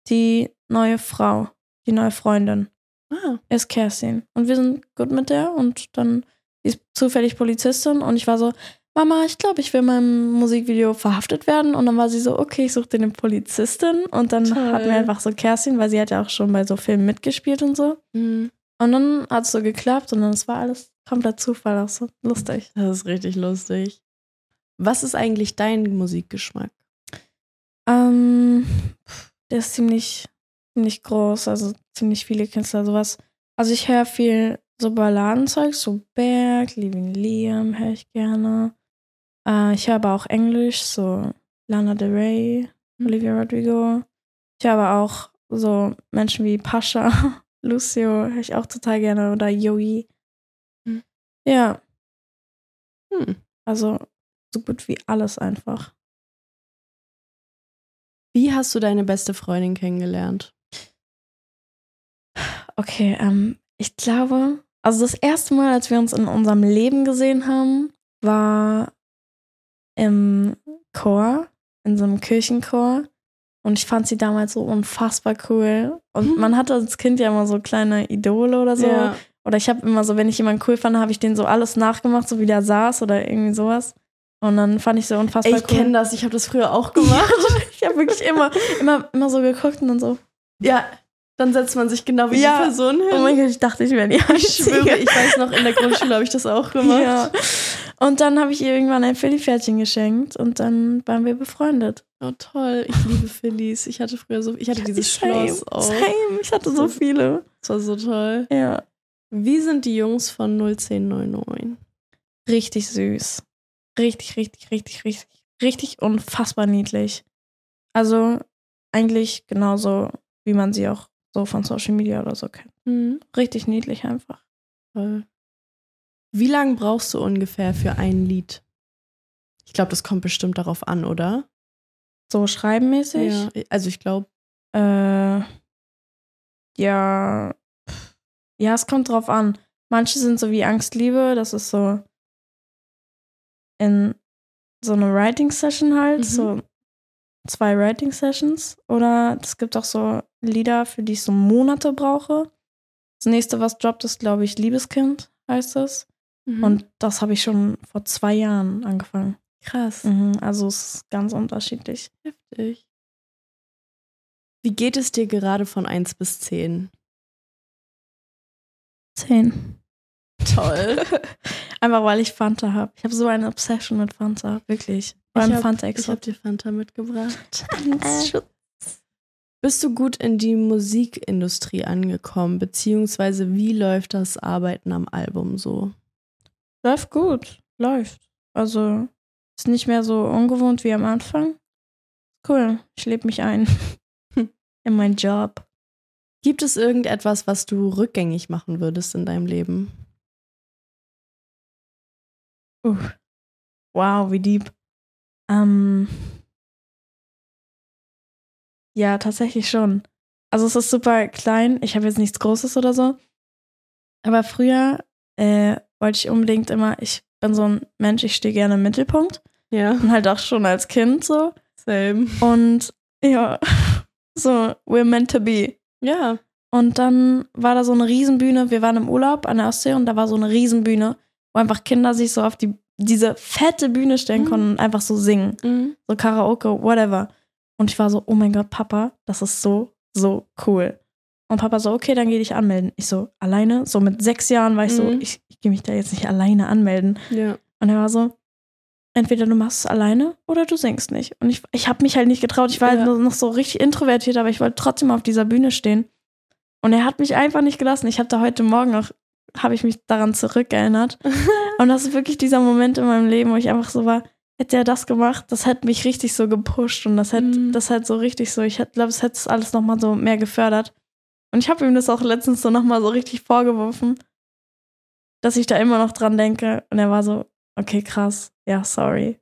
die neue Frau, die neue Freundin, Ah, ist Kerstin. Und wir sind gut mit der und dann ist zufällig Polizistin und ich war so, Mama, ich glaube, ich will in meinem Musikvideo verhaftet werden. Und dann war sie so, okay, ich suche dir eine Polizistin. Und dann Toll. hatten wir einfach so Kerstin, weil sie hat ja auch schon bei so Filmen mitgespielt und so. mhm. Und dann hat es so geklappt und dann war alles komplett Zufall, auch so lustig. das ist richtig lustig. Was ist eigentlich dein Musikgeschmack? Ähm, der ist ziemlich, ziemlich groß, also ziemlich viele Künstler, sowas. Also ich höre viel so Balladenzeug, so Berg, Living Liam höre ich gerne. Äh, ich höre aber auch Englisch, so Lana Del Rey, Mhm. Olivia Rodrigo. Ich höre aber auch so Menschen wie Pascha, Lucio höre ich auch total gerne oder Yoi. Mhm. Ja, Hm. also so gut wie alles einfach. Wie hast du deine beste Freundin kennengelernt? Okay, ähm, ich glaube, also das erste Mal, als wir uns in unserem Leben gesehen haben, war im Chor, in so einem Kirchenchor. Und ich fand sie damals so unfassbar cool. Und Mhm. man hatte als Kind ja immer so kleine Idole oder so. Ja. Oder ich habe immer so, wenn ich jemanden cool fand, habe ich den so alles nachgemacht, so wie der saß oder irgendwie sowas. Und dann fand ich so unfassbar Ey, ich cool. kenne das, ich habe das früher auch gemacht. ich habe wirklich immer, immer, immer so geguckt und dann so, ja, dann setzt man sich genau wie Ja. die Person hin. oh mein Gott, ich dachte, ich wäre die ich Einzige. schwöre, ich weiß noch, in der Grundschule habe ich das auch gemacht. Ja. Und dann habe ich ihr irgendwann ein Philly-Pferdchen geschenkt und dann waren wir befreundet. Oh toll, ich liebe Phillies. Ich hatte früher so, ich hatte dieses Same, Schloss auch. Same, ich hatte so viele. Das war so toll. Ja. Wie sind die Jungs von 01099? Richtig süß. Richtig, richtig, richtig, richtig, richtig unfassbar niedlich. Also eigentlich genauso, wie man sie auch so von Social Media oder so kennt. Mhm. Richtig niedlich einfach. Toll. Wie lange brauchst du ungefähr für ein Lied? Ich glaube, das kommt bestimmt darauf an, oder? So schreibenmäßig. Ja, also ich glaube, Äh, ja. Ja, es kommt drauf an. Manche sind so wie Angstliebe, das ist so in so eine Writing-Session halt, Mhm. so zwei Writing-Sessions. Oder es gibt auch so Lieder, für die ich so Monate brauche. Das nächste, was droppt, ist, glaube ich, Liebeskind, heißt es. und Und das habe ich schon vor zwei Jahren angefangen. Krass. Mhm, also es ist ganz unterschiedlich. Heftig. Wie geht es dir gerade von 1 bis 10? Zehn. Toll. Einfach weil ich Fanta habe. Ich habe so eine Obsession mit Fanta, wirklich. Vor allem ich Fanta habe Extra. hab dir Fanta mitgebracht. Äh. Bist du gut in die Musikindustrie angekommen? Beziehungsweise wie läuft das Arbeiten am Album so? Läuft gut. Läuft. Also ist nicht mehr so ungewohnt wie am Anfang. Cool. Ich lebe mich ein. in meinen Job. Gibt es irgendetwas, was du rückgängig machen würdest in deinem Leben? Uh. Wow, wie deep. Ähm. Ja, tatsächlich schon. Also es ist super klein. Ich habe jetzt nichts Großes oder so. Aber früher äh, wollte ich unbedingt immer, ich bin so ein Mensch, ich stehe gerne im Mittelpunkt. Ja. Und halt auch schon als Kind so. Same. Und ja, so, we're meant to be. Ja. Und dann war da so eine Riesenbühne. Wir waren im Urlaub an der Ostsee und da war so eine Riesenbühne, wo einfach Kinder sich so auf die, diese fette Bühne stellen Mhm. konnten und einfach so singen. Mhm. So Karaoke, whatever. Und ich war so, oh mein Gott, Papa, das ist so, so cool. Und Papa so, okay, dann geh dich anmelden. Ich so, alleine? So mit sechs Jahren war ich so, Mhm. ich, ich gehe mich da jetzt nicht alleine anmelden. Ja. Und er war so, entweder du machst es alleine oder du singst nicht. Und ich, ich habe mich halt nicht getraut. Ich war Ja. halt noch so richtig introvertiert, aber ich wollte trotzdem auf dieser Bühne stehen. Und er hat mich einfach nicht gelassen. Ich habe da heute Morgen noch, habe ich mich daran zurückerinnert. Und das ist wirklich dieser Moment in meinem Leben, wo ich einfach so war, hätte er das gemacht, das hätte mich richtig so gepusht und das hätte, Mhm. das hätte so richtig so, ich glaube, es hätte es alles nochmal so mehr gefördert. Und ich habe ihm das auch letztens so nochmal so richtig vorgeworfen, dass ich da immer noch dran denke. Und er war so, okay, krass, ja, sorry.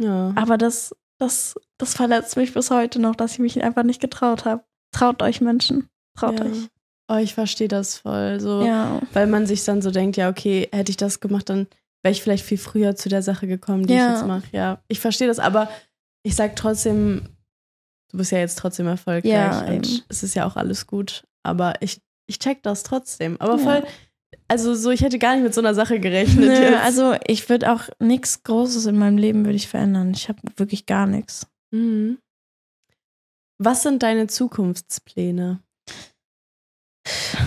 Ja. Aber das, das, das verletzt mich bis heute noch, dass ich mich einfach nicht getraut habe. Traut euch Menschen, traut ja. euch. Oh, ich verstehe das voll. So, Ja. weil man sich dann so denkt, ja, okay, hätte ich das gemacht, dann wäre ich vielleicht viel früher zu der Sache gekommen, die Ja. ich jetzt mache. Ja, ich verstehe das, aber ich sag trotzdem, du bist ja jetzt trotzdem erfolgreich Ja, und eben. es ist ja auch alles gut. Aber ich, ich check das trotzdem. Aber voll, also so, ich hätte gar nicht mit so einer Sache gerechnet. Nö, jetzt. also ich würde auch nichts Großes in meinem Leben würde ich verändern. Ich habe wirklich gar nichts. Mhm. Was sind deine Zukunftspläne?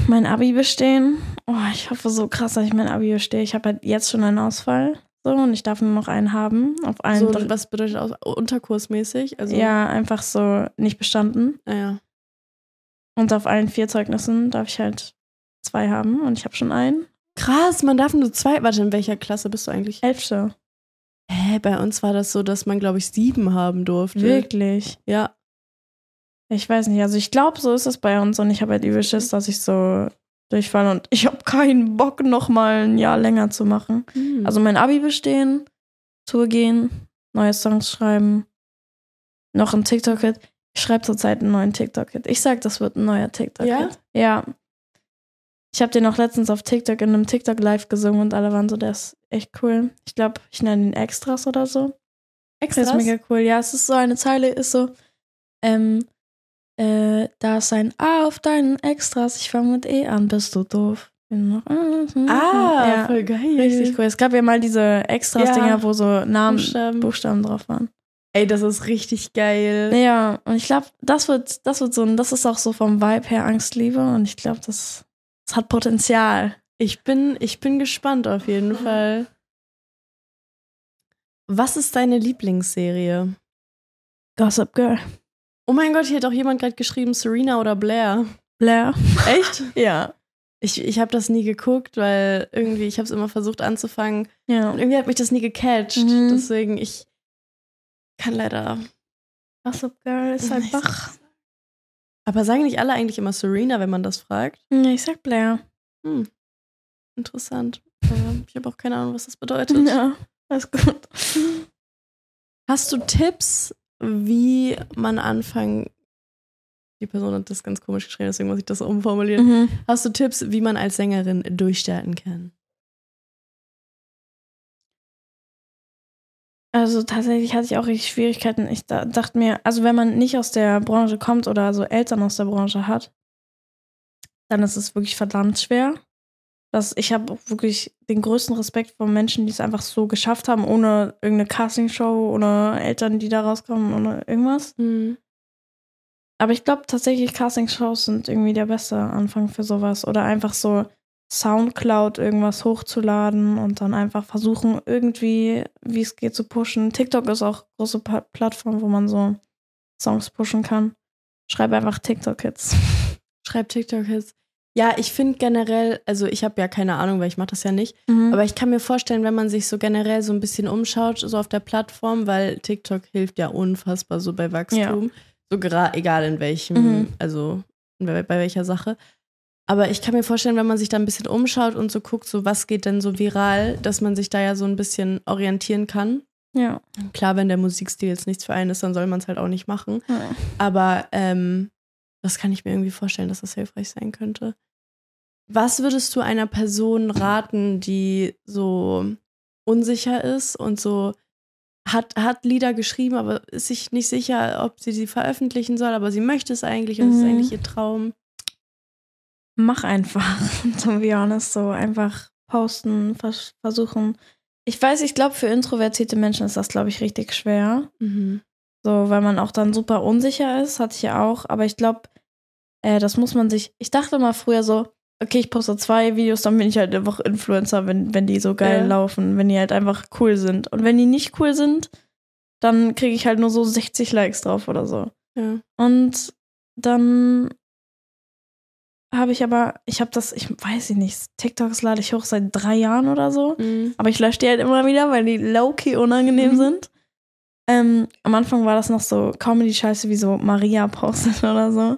Mein Abi bestehen. Oh, ich hoffe so krass, dass ich mein Abi bestehe. Ich habe halt jetzt schon einen Ausfall. So, und ich darf nur noch einen haben. Auf allen So, was bedeutet aus, unterkursmäßig? Also, ja, einfach so nicht bestanden. Naja. Und auf allen vier Zeugnissen darf ich halt zwei haben. Und ich habe schon einen. Krass, man darf nur zwei. Warte, in welcher Klasse bist du eigentlich? Elfte. Hä, bei uns war das so, dass man, glaube ich, sieben haben durfte. Wirklich. Ja. Ich weiß nicht. Also ich glaube, so ist es bei uns. Und ich habe halt übel Schiss, dass ich so durchfalle. Und ich habe keinen Bock, noch mal ein Jahr länger zu machen. Hm. Also mein Abi bestehen, Tour gehen, neue Songs schreiben, noch ein TikTok-Hit. Ich schreibe zurzeit einen neuen TikTok-Hit. Ich sag, das wird ein neuer TikTok-Hit. Ja? Ja. Ich habe den auch letztens auf TikTok in einem TikTok-Live gesungen und alle waren so, der ist echt cool. Ich glaube, ich nenne ihn Extras oder so. Das extra. ist mega cool. Ja, es ist so eine Zeile, ist so, ähm, äh, da ist ein A auf deinen Extras, ich fange mit E an, bist du doof. Bin noch- Ah, ja. voll geil. Richtig cool. Es gab ja mal diese Extras-Dinger, Ja. wo so Namen, Buchstaben. Buchstaben drauf waren. Ey, das ist richtig geil. Ja, und ich glaube, das wird, das wird so ein, das ist auch so vom Vibe her Angstliebe und ich glaube, das, das hat Potenzial. Ich bin, ich bin gespannt auf jeden Fall. Was ist deine Lieblingsserie? Gossip Girl. Oh mein Gott, hier hat auch jemand gerade geschrieben, Serena oder Blair. Blair. Echt? Ja. Ich, ich habe das nie geguckt, weil irgendwie, ich habe es immer versucht anzufangen. Ja. Und irgendwie hat mich das nie gecatcht. Mhm. Deswegen, ich kann leider. Gossip Girl ist Weiß einfach. Aber sagen nicht alle eigentlich immer Serena, wenn man das fragt? Nee, ich sag Blair. Hm. Interessant. Ich habe auch keine Ahnung, was das bedeutet. Ja, alles gut. Hast du Tipps, wie man anfangen. Die Person hat das ganz komisch geschrieben, deswegen muss ich das umformulieren. Mhm. Hast du Tipps, wie man als Sängerin durchstarten kann? Also tatsächlich hatte ich auch richtig Schwierigkeiten. Ich da, dachte mir, also wenn man nicht aus der Branche kommt oder so Eltern aus der Branche hat, dann ist es wirklich verdammt schwer. Dass ich habe wirklich den größten Respekt vor Menschen, die es einfach so geschafft haben, ohne irgendeine Castingshow oder Eltern, die da rauskommen oder irgendwas. Mhm. Aber ich glaube tatsächlich, Castingshows sind irgendwie der beste Anfang für sowas. Oder einfach so Soundcloud irgendwas hochzuladen und dann einfach versuchen, irgendwie, wie es geht, zu pushen. TikTok ist auch eine große Plattform, wo man so Songs pushen kann. Schreib einfach TikTok-Hits. Schreib TikTok-Hits. Ja, ich finde generell, also ich habe ja keine Ahnung, weil ich mache das ja nicht, Mhm. aber ich kann mir vorstellen, wenn man sich so generell so ein bisschen umschaut, so auf der Plattform, weil TikTok hilft ja unfassbar so bei Wachstum. So gerade, egal in welchem, Mhm. also bei, bei welcher Sache. Aber ich kann mir vorstellen, wenn man sich da ein bisschen umschaut und so guckt, so was geht denn so viral, dass man sich da ja so ein bisschen orientieren kann. ja. Klar, wenn der Musikstil jetzt nichts für einen ist, dann soll man es halt auch nicht machen. ja. Aber ähm, das kann ich mir irgendwie vorstellen, dass das hilfreich sein könnte. Was würdest du einer Person raten, die so unsicher ist und so hat, hat Lieder geschrieben, aber ist sich nicht sicher, ob sie sie veröffentlichen soll, aber sie möchte es eigentlich und es ist Mhm. eigentlich ihr Traum? Mach einfach, to be honest, so einfach posten, vers versuchen. Ich weiß, ich glaube, für introvertierte Menschen ist das, glaube ich, richtig schwer. Mhm. So, weil man auch dann super unsicher ist, hatte ich ja auch. Aber ich glaube, äh, das muss man sich. Ich dachte mal früher so, okay, ich poste zwei Videos, dann bin ich halt einfach Influencer, wenn, wenn die so geil Ja. laufen, wenn die halt einfach cool sind. Und wenn die nicht cool sind, dann kriege ich halt nur so 60 Likes drauf oder so. Ja. Und dann habe ich aber, ich habe das, ich weiß ich nicht, TikToks lade ich hoch seit drei Jahren oder so. Mhm. Aber ich lösche die halt immer wieder, weil die low-key unangenehm Mhm. sind. Ähm, am Anfang war das noch so Comedy-Scheiße wie so Maria postet oder so.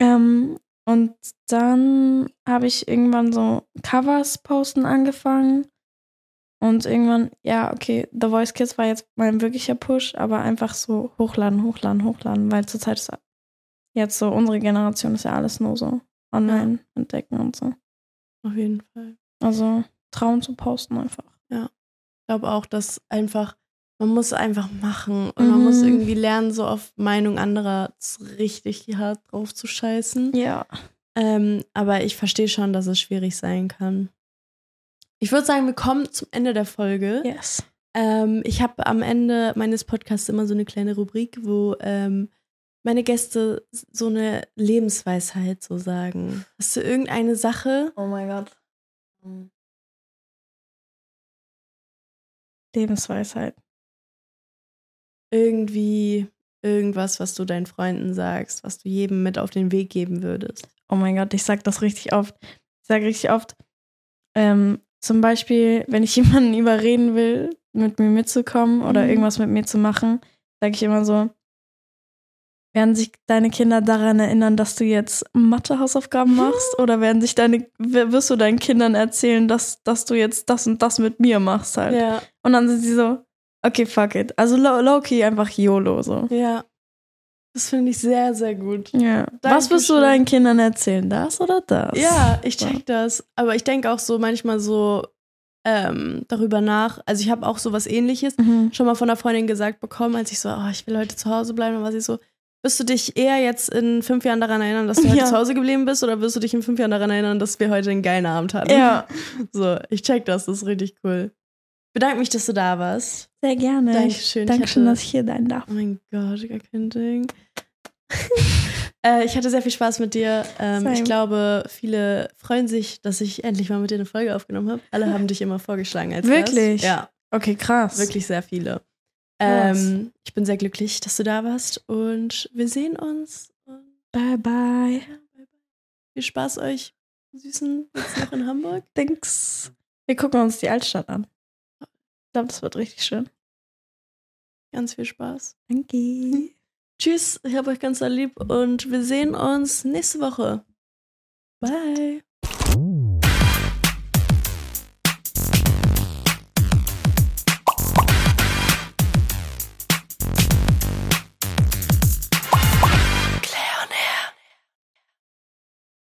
Ähm, und dann habe ich irgendwann so Covers posten angefangen. Und irgendwann, ja, okay, The Voice Kids war jetzt mein wirklicher Push, aber einfach so hochladen, hochladen, hochladen, weil zurzeit ist jetzt so, unsere Generation ist ja alles nur so online entdecken und so. Auf jeden Fall. Also trauen zu posten einfach. Ich glaube auch, dass einfach, man muss einfach machen und man Mhm. muss irgendwie lernen, so auf Meinung anderer richtig hart drauf zu scheißen. Ja. Ähm, aber ich verstehe schon, dass es schwierig sein kann. Ich würde sagen, wir kommen zum Ende der Folge. Yes. Ähm, ich habe am Ende meines Podcasts immer so eine kleine Rubrik, wo ähm, meine Gäste so eine Lebensweisheit so sagen. Hast du irgendeine Sache? Oh mein Gott. Lebensweisheit. Irgendwie irgendwas, was du deinen Freunden sagst, was du jedem mit auf den Weg geben würdest? Oh mein Gott, ich sag das richtig oft. Ich sag richtig oft, ähm, zum Beispiel, wenn ich jemanden überreden will, mit mir mitzukommen oder Mhm. irgendwas mit mir zu machen, sage ich immer so, werden sich deine Kinder daran erinnern, dass du jetzt Mathe-Hausaufgaben machst? Oder werden sich deine, wirst du deinen Kindern erzählen, dass, dass du jetzt das und das mit mir machst halt? Ja, Und dann sind sie so, okay, fuck it. Also low- low-key einfach YOLO so. ja. Das finde ich sehr, sehr gut. Ja. Was wirst du Dankeschön. deinen Kindern erzählen? Das oder das? Ja, ich check das. Aber ich denke auch so manchmal so ähm, darüber nach. Also ich habe auch so was ähnliches Mhm. schon mal von einer Freundin gesagt bekommen, als ich so, oh, ich will heute zu Hause bleiben. Dann war sie so, wirst du dich eher jetzt in fünf Jahren daran erinnern, dass du heute Ja. zu Hause geblieben bist oder wirst du dich in fünf Jahren daran erinnern, dass wir heute einen geilen Abend hatten? Ja, So, ich check das, das ist richtig cool. Bedanke mich, dass du da warst. sehr gerne. Dankeschön. Ich Dankeschön, hatte- dass ich hier sein darf. Oh mein Gott, gar kein Ding. äh, ich hatte sehr viel Spaß mit dir. Ähm, ich glaube, viele freuen sich, dass ich endlich mal mit dir eine Folge aufgenommen habe. Alle haben dich immer vorgeschlagen als Wirklich? Gast. Ja, Okay, krass. wirklich sehr viele. Ähm, ich bin sehr glücklich, dass du da warst und wir sehen uns. Bye, bye. viel Spaß euch, Süßen, jetzt noch in Hamburg. Thanks. Wir gucken uns die Altstadt an. Ich glaube, das wird richtig schön. Ganz viel Spaß. Danke. Tschüss, ich habe euch ganz lieb und wir sehen uns nächste Woche. Bye.